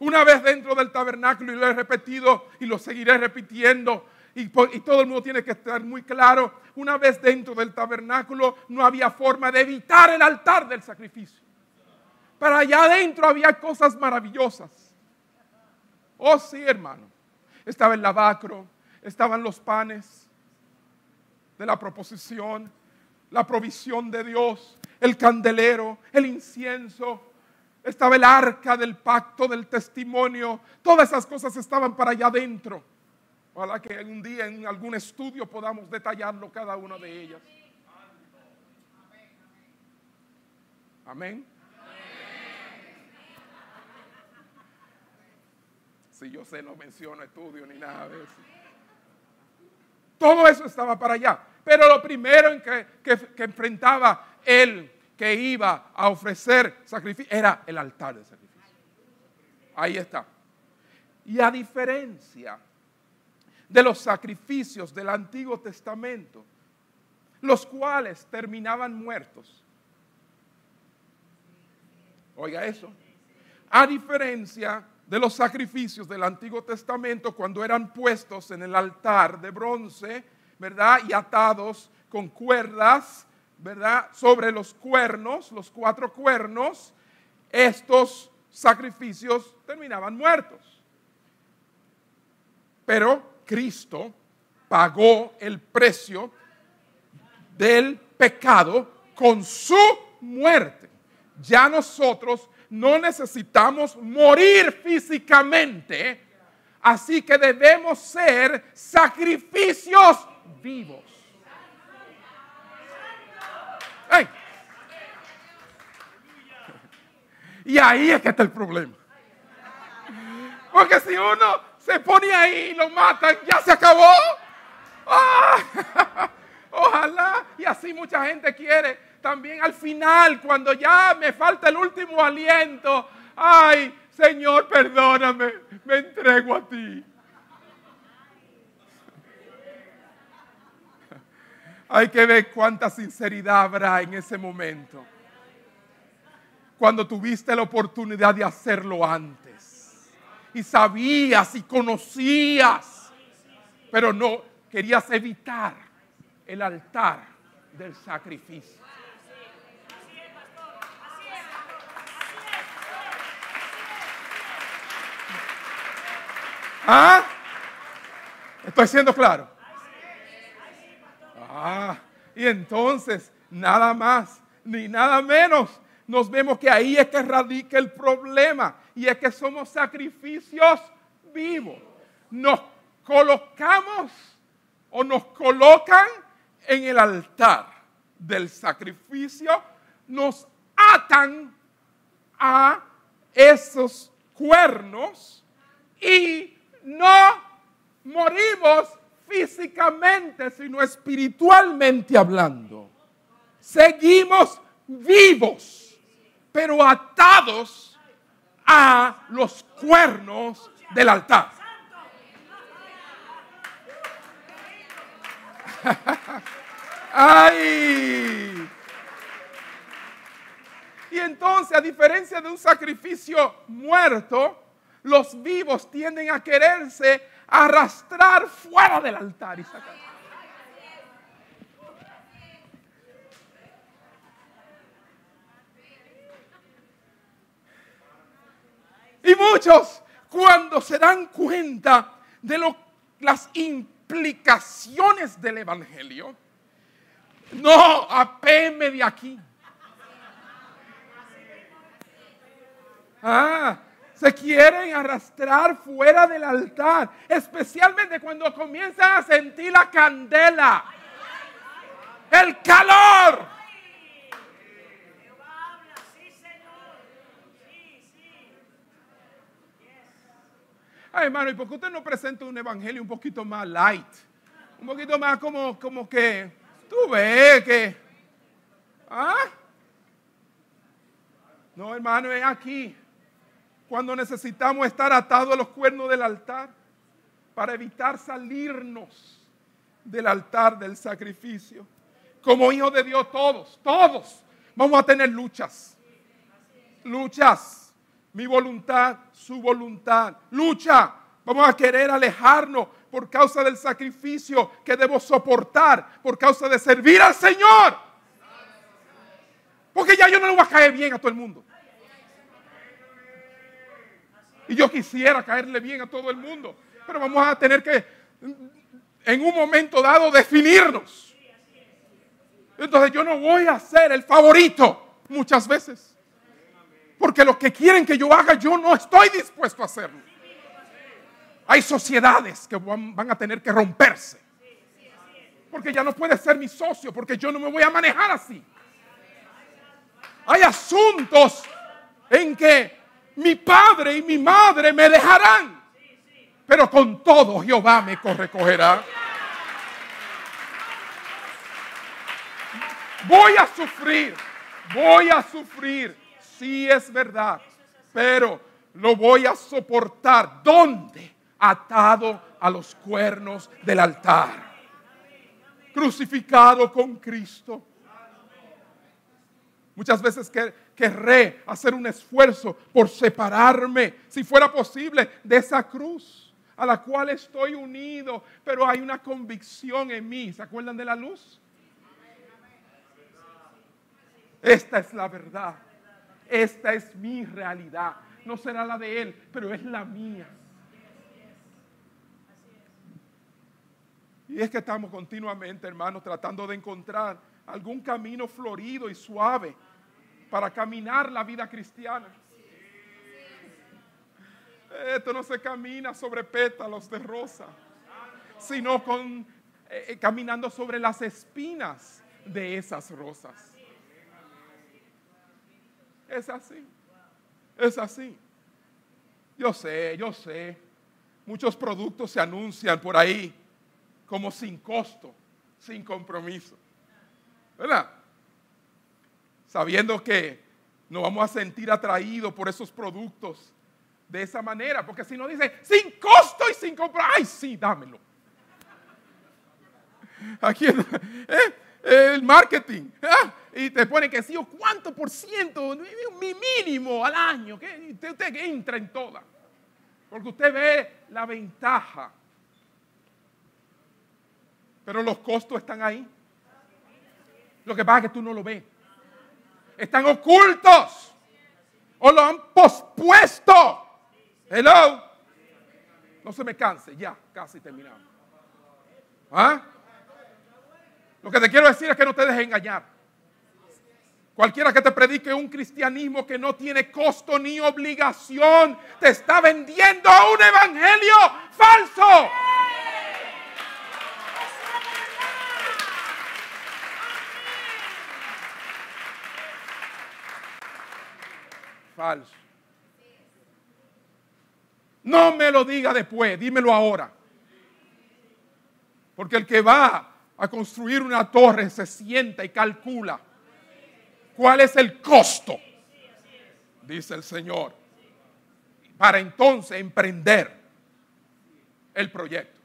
Speaker 1: Una vez dentro del tabernáculo, y lo he repetido y lo seguiré repitiendo, y, y, todo el mundo tiene que estar muy claro, una vez dentro del tabernáculo no había forma de evitar el altar del sacrificio. Para allá adentro había cosas maravillosas. Oh sí, hermano. Estaba el lavacro, estaban los panes, de la proposición, la provisión de Dios, el candelero, el incienso, estaba el arca del pacto, del testimonio, todas esas cosas estaban para allá adentro. Ojalá que un día en algún estudio podamos detallarlo cada una de ellas. Amén. Si yo sé, no menciono estudio ni nada de eso. Todo eso estaba para allá. Pero lo primero en que, enfrentaba él que iba a ofrecer sacrificio era el altar de sacrificio. Ahí está. Y a diferencia de los sacrificios del Antiguo Testamento, los cuales terminaban muertos. Oiga eso. A diferencia de los sacrificios del Antiguo Testamento cuando eran puestos en el altar de bronce, ¿verdad? Y atados con cuerdas, ¿verdad? Sobre los cuernos, los cuatro cuernos, estos sacrificios terminaban muertos. Pero Cristo pagó el precio del pecado con su muerte. Ya nosotros no necesitamos morir físicamente, así que debemos ser sacrificios vivos. Y ahí es que está el problema. Porque si uno se pone ahí lo matan, ya se acabó. Ah, ojalá. Y así mucha gente quiere también al final, cuando ya me falta el último aliento, ay, Señor, perdóname, me entrego a ti. Hay que ver cuánta sinceridad habrá en ese momento. Cuando tuviste la oportunidad de hacerlo antes. Y sabías y conocías. Pero no querías evitar el altar del sacrificio. ¿Ah? ¿Estoy siendo claro? Ah, y entonces, nada más ni nada menos, nos vemos que ahí es que radica el problema y es que somos sacrificios vivos. Nos colocamos o nos colocan en el altar del sacrificio, nos atan a esos cuernos y no morimos físicamente, sino espiritualmente hablando. Seguimos vivos, pero atados a los cuernos del altar. ¡Ay! Y entonces, a diferencia de un sacrificio muerto, los vivos tienden a quererse arrastrar fuera del altar y sacar. Y muchos, cuando se dan cuenta de lo, las implicaciones del Evangelio, No, apéme de aquí. Ah, se quieren arrastrar fuera del altar, especialmente cuando comienzan a sentir la candela, el calor. Ay, hermano, ¿y por qué usted no presenta un evangelio un poquito más light? Un poquito más como, como que, tú ves que, ¿ah? No, hermano, es aquí cuando necesitamos estar atados a los cuernos del altar para evitar salirnos del altar del sacrificio. Como hijos de Dios todos, todos vamos a tener luchas. Luchas. Mi voluntad, su voluntad. Lucha. Vamos a querer alejarnos por causa del sacrificio que debo soportar, por causa de servir al Señor. Porque ya yo no le voy a caer bien a todo el mundo. Y yo quisiera caerle bien a todo el mundo. Pero vamos a tener que, en un momento dado, definirnos. Entonces yo no voy a ser el favorito muchas veces. Porque lo que quieren que yo haga, yo no estoy dispuesto a hacerlo. Hay sociedades que van, a tener que romperse. Porque ya no puede ser mi socio, porque yo no me voy a manejar así. Hay asuntos en que mi padre y mi madre me dejarán, pero con todo Jehová me recogerá. Voy a sufrir, voy a sufrir, sí es verdad, pero lo voy a soportar. ¿Dónde? Atado a los cuernos del altar. Crucificado con Cristo. Muchas veces que querré hacer un esfuerzo por separarme, si fuera posible, de esa cruz a la cual estoy unido, pero hay una convicción en mí. ¿Se acuerdan de la luz? Esta es la verdad. Esta es mi realidad. No será la de él, pero es la mía. Y es que estamos continuamente, hermanos, tratando de encontrar algún camino florido y suave para caminar la vida cristiana. Esto no se camina sobre pétalos de rosa, sino con, eh, eh, caminando sobre las espinas de esas rosas. Es así, es así. Yo sé, yo sé. Muchos productos se anuncian por ahí como sin costo, sin compromiso. ¿Verdad? sabiendo que nos vamos a sentir atraídos por esos productos de esa manera, porque si no dice sin costo y sin comprar, ay, sí, dámelo. Aquí ¿eh? El marketing, ¿eh? y te pone que sí o cuánto por ciento, mi mínimo al año, que usted, usted entra en toda, porque usted ve la ventaja, pero los costos están ahí. Lo que pasa es que tú no lo ves están ocultos o lo han pospuesto. Hello. No se me canse, ya, casi terminamos. ¿Ah? Lo que te quiero decir es que no te dejes engañar. Cualquiera que te predique un cristianismo que no tiene costo ni obligación, te está vendiendo un evangelio falso. falso. No me lo diga después, dímelo ahora. Porque el que va a construir una torre se sienta y calcula cuál es el costo, dice el Señor, para entonces emprender el proyecto.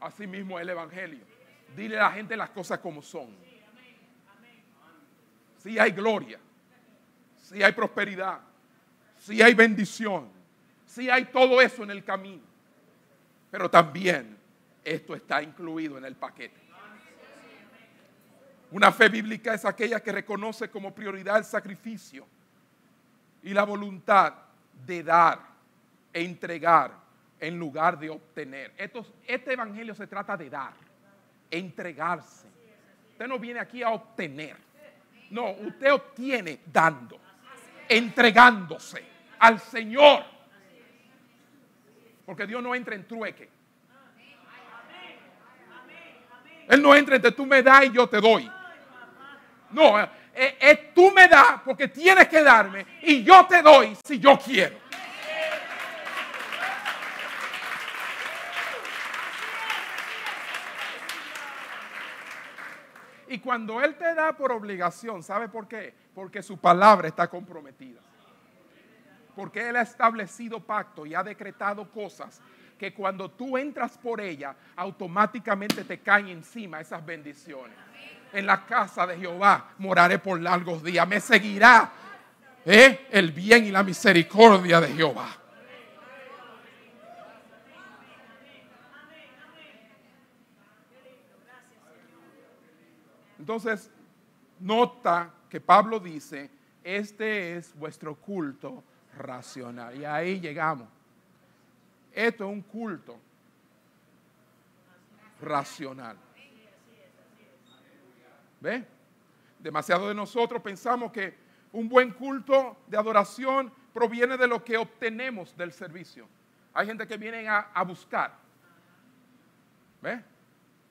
Speaker 1: Así mismo el Evangelio. Dile a la gente las cosas como son. Si hay gloria, si hay prosperidad, si hay bendición, si hay todo eso en el camino. Pero también esto está incluido en el paquete. Una fe bíblica es aquella que reconoce como prioridad el sacrificio y la voluntad de dar e entregar en lugar de obtener. este evangelio se trata de dar, entregarse. Usted no viene aquí a obtener. No, usted obtiene dando, entregándose al Señor. Porque Dios no entra en trueque. Él no entra entre tú me das y yo te doy. No, es, eh, eh, tú me das porque tienes que darme y yo te doy si yo quiero. Y cuando Él te da por obligación, ¿sabe por qué? Porque su palabra está comprometida. Porque Él ha establecido pacto y ha decretado cosas que cuando tú entras por ella, automáticamente te caen encima esas bendiciones. En la casa de Jehová moraré por largos días. Me seguirá ¿eh? el bien y la misericordia de Jehová. Entonces, nota que Pablo dice, este es vuestro culto racional. Y ahí llegamos. Esto es un culto racional. ¿Ve? Demasiado de nosotros pensamos que un buen culto de adoración proviene de lo que obtenemos del servicio. Hay gente que viene a, buscar. ¿Ve?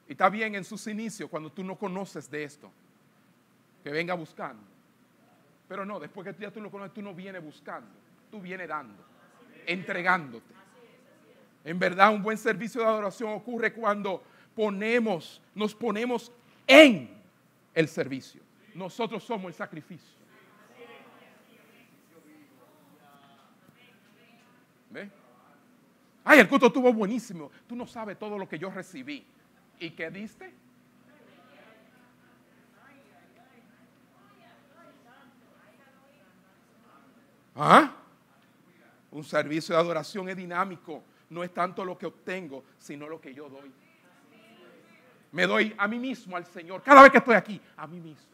Speaker 1: Y está bien en sus inicios cuando tú no conoces de esto. Que venga buscando. Pero no, después que ya tú lo conoces, tú no vienes buscando. Tú vienes dando, entregándote. En verdad, un buen servicio de adoración ocurre cuando ponemos, nos ponemos en el servicio. Nosotros somos el sacrificio. ¿Ve? Ay, el culto estuvo buenísimo. Tú no sabes todo lo que yo recibí. ¿Y qué diste? ¿Ah? Un servicio de adoración es dinámico. No es tanto lo que obtengo, sino lo que yo doy. Me doy a mí mismo, al Señor. Cada vez que estoy aquí, a mí mismo.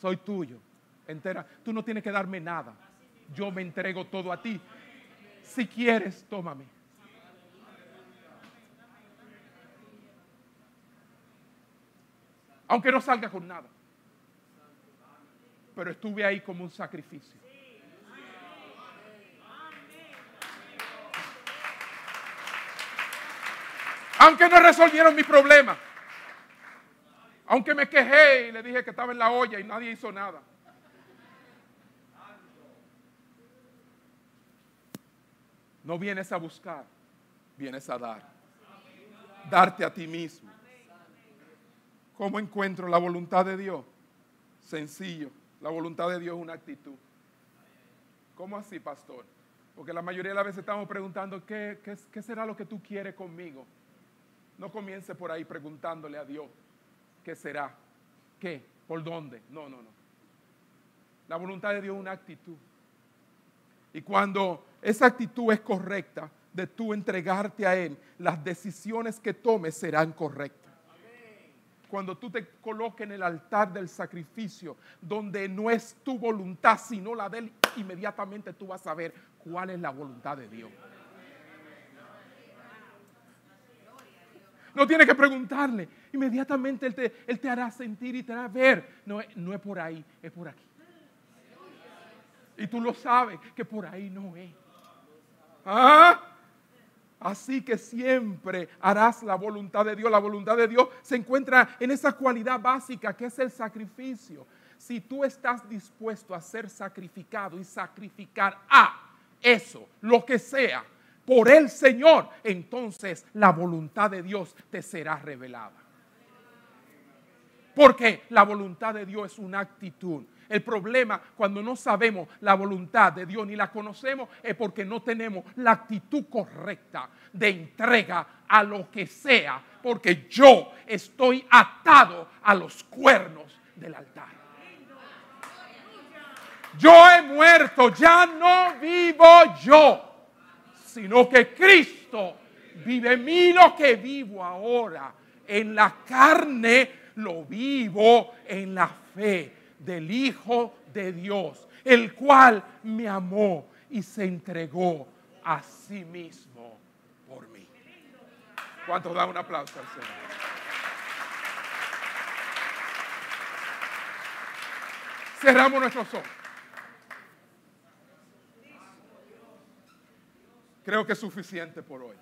Speaker 1: Soy tuyo. Entera. Tú no tienes que darme nada. Yo me entrego todo a ti. Si quieres, tómame. Aunque no salga con nada. Pero estuve ahí como un sacrificio. Aunque no resolvieron mi problema. Aunque me quejé y le dije que estaba en la olla y nadie hizo nada. No vienes a buscar, vienes a dar. Darte a ti mismo. ¿Cómo encuentro la voluntad de Dios? Sencillo. La voluntad de Dios es una actitud. ¿Cómo así, pastor? Porque la mayoría de las veces estamos preguntando, ¿qué, qué, será lo que tú quieres conmigo? No comience por ahí preguntándole a Dios, ¿qué será? ¿Qué? ¿Por dónde? No, no, no. La voluntad de Dios es una actitud. Y cuando esa actitud es correcta, de tú entregarte a Él, las decisiones que tomes serán correctas cuando tú te coloques en el altar del sacrificio, donde no es tu voluntad, sino la de Él, inmediatamente tú vas a ver cuál es la voluntad de Dios. No tienes que preguntarle, inmediatamente Él te, él te hará sentir y te hará ver. No, no es por ahí, es por aquí. Y tú lo sabes que por ahí no es. ¿Ah? Así que siempre harás la voluntad de Dios. La voluntad de Dios se encuentra en esa cualidad básica que es el sacrificio. Si tú estás dispuesto a ser sacrificado y sacrificar a eso, lo que sea, por el Señor, entonces la voluntad de Dios te será revelada. Porque la voluntad de Dios es una actitud. El problema cuando no sabemos la voluntad de Dios ni la conocemos es porque no tenemos la actitud correcta de entrega a lo que sea, porque yo estoy atado a los cuernos del altar. Yo he muerto, ya no vivo yo, sino que Cristo vive en mí lo que vivo ahora. En la carne lo vivo en la fe del Hijo de Dios, el cual me amó y se entregó a sí mismo por mí. ¿Cuántos da un aplauso al Señor? Cerramos nuestros ojos. Creo que es suficiente por hoy.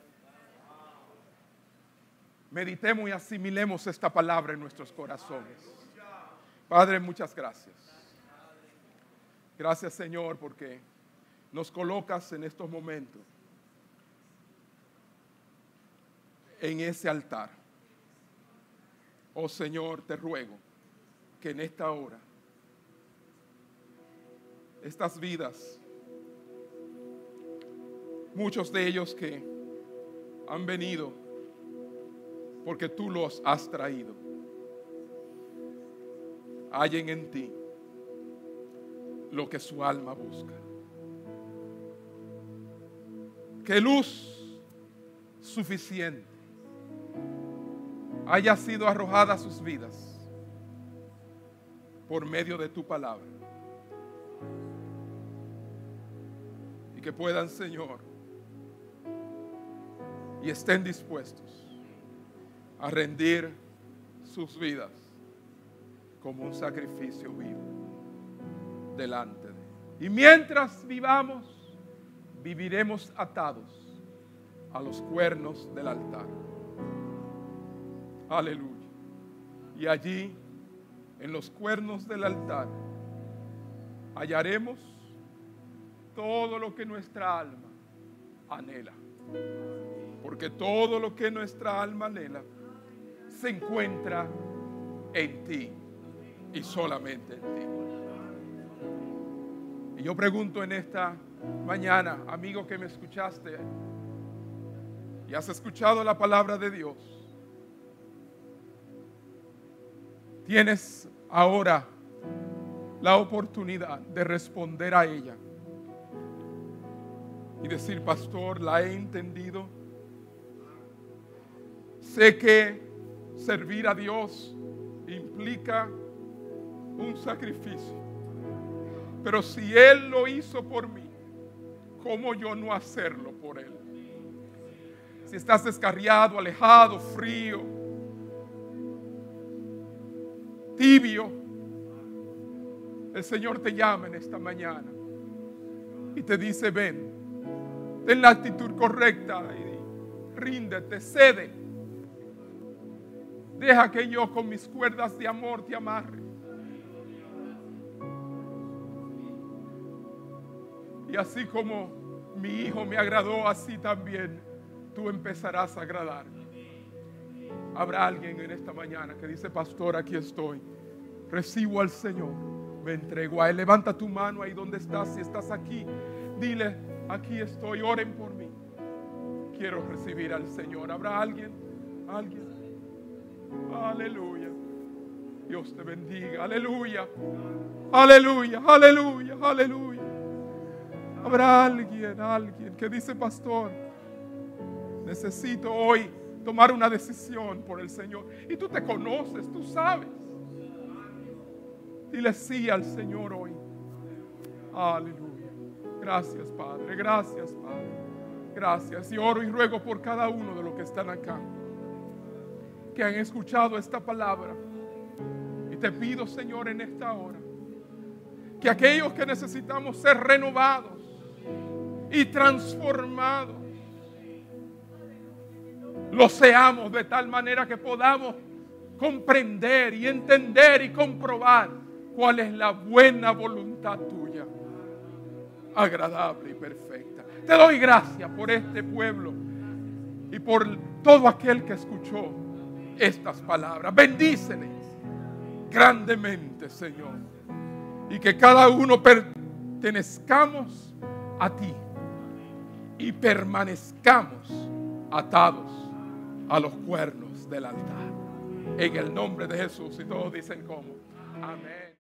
Speaker 1: Meditemos y asimilemos esta palabra en nuestros corazones. Padre, muchas gracias. Gracias Señor porque nos colocas en estos momentos en ese altar. Oh Señor, te ruego que en esta hora estas vidas, muchos de ellos que han venido porque tú los has traído, hallen en ti lo que su alma busca. Que luz suficiente haya sido arrojada a sus vidas por medio de tu palabra. Y que puedan, Señor, y estén dispuestos a rendir sus vidas como un sacrificio vivo delante de. Y mientras vivamos, viviremos atados a los cuernos del altar. Aleluya. Y allí, en los cuernos del altar, hallaremos todo lo que nuestra alma anhela. Porque todo lo que nuestra alma anhela se encuentra en ti y solamente en ti. Y yo pregunto en esta mañana, amigo que me escuchaste y has escuchado la palabra de Dios, tienes ahora la oportunidad de responder a ella y decir, pastor, la he entendido. Sé que servir a Dios implica un sacrificio. Pero si Él lo hizo por mí, ¿cómo yo no hacerlo por Él? Si estás descarriado, alejado, frío, tibio, el Señor te llama en esta mañana y te dice, ven, ten la actitud correcta y ríndete, cede. Deja que yo con mis cuerdas de amor te amarre. Y así como mi hijo me agradó, así también tú empezarás a agradar. Habrá alguien en esta mañana que dice, pastor, aquí estoy. Recibo al Señor. Me entrego a Él. Levanta tu mano ahí donde estás. Si estás aquí, dile, aquí estoy. Oren por mí. Quiero recibir al Señor. ¿Habrá alguien? ¿Alguien? Aleluya. Dios te bendiga. Aleluya. Aleluya. Aleluya. Aleluya. Habrá alguien, alguien que dice, pastor, necesito hoy tomar una decisión por el Señor. Y tú te conoces, tú sabes. Dile sí al Señor hoy. Aleluya. Gracias, Padre. Gracias, Padre. Gracias. Y oro y ruego por cada uno de los que están acá, que han escuchado esta palabra. Y te pido, Señor, en esta hora, que aquellos que necesitamos ser renovados y transformados, lo seamos de tal manera que podamos comprender y entender y comprobar cuál es la buena voluntad tuya, agradable y perfecta. Te doy gracias por este pueblo y por todo aquel que escuchó estas palabras. Bendíceles grandemente, Señor. Y que cada uno pertenezcamos a ti y permanezcamos atados a los cuernos del altar. En el nombre de Jesús. Y todos dicen cómo. Amén.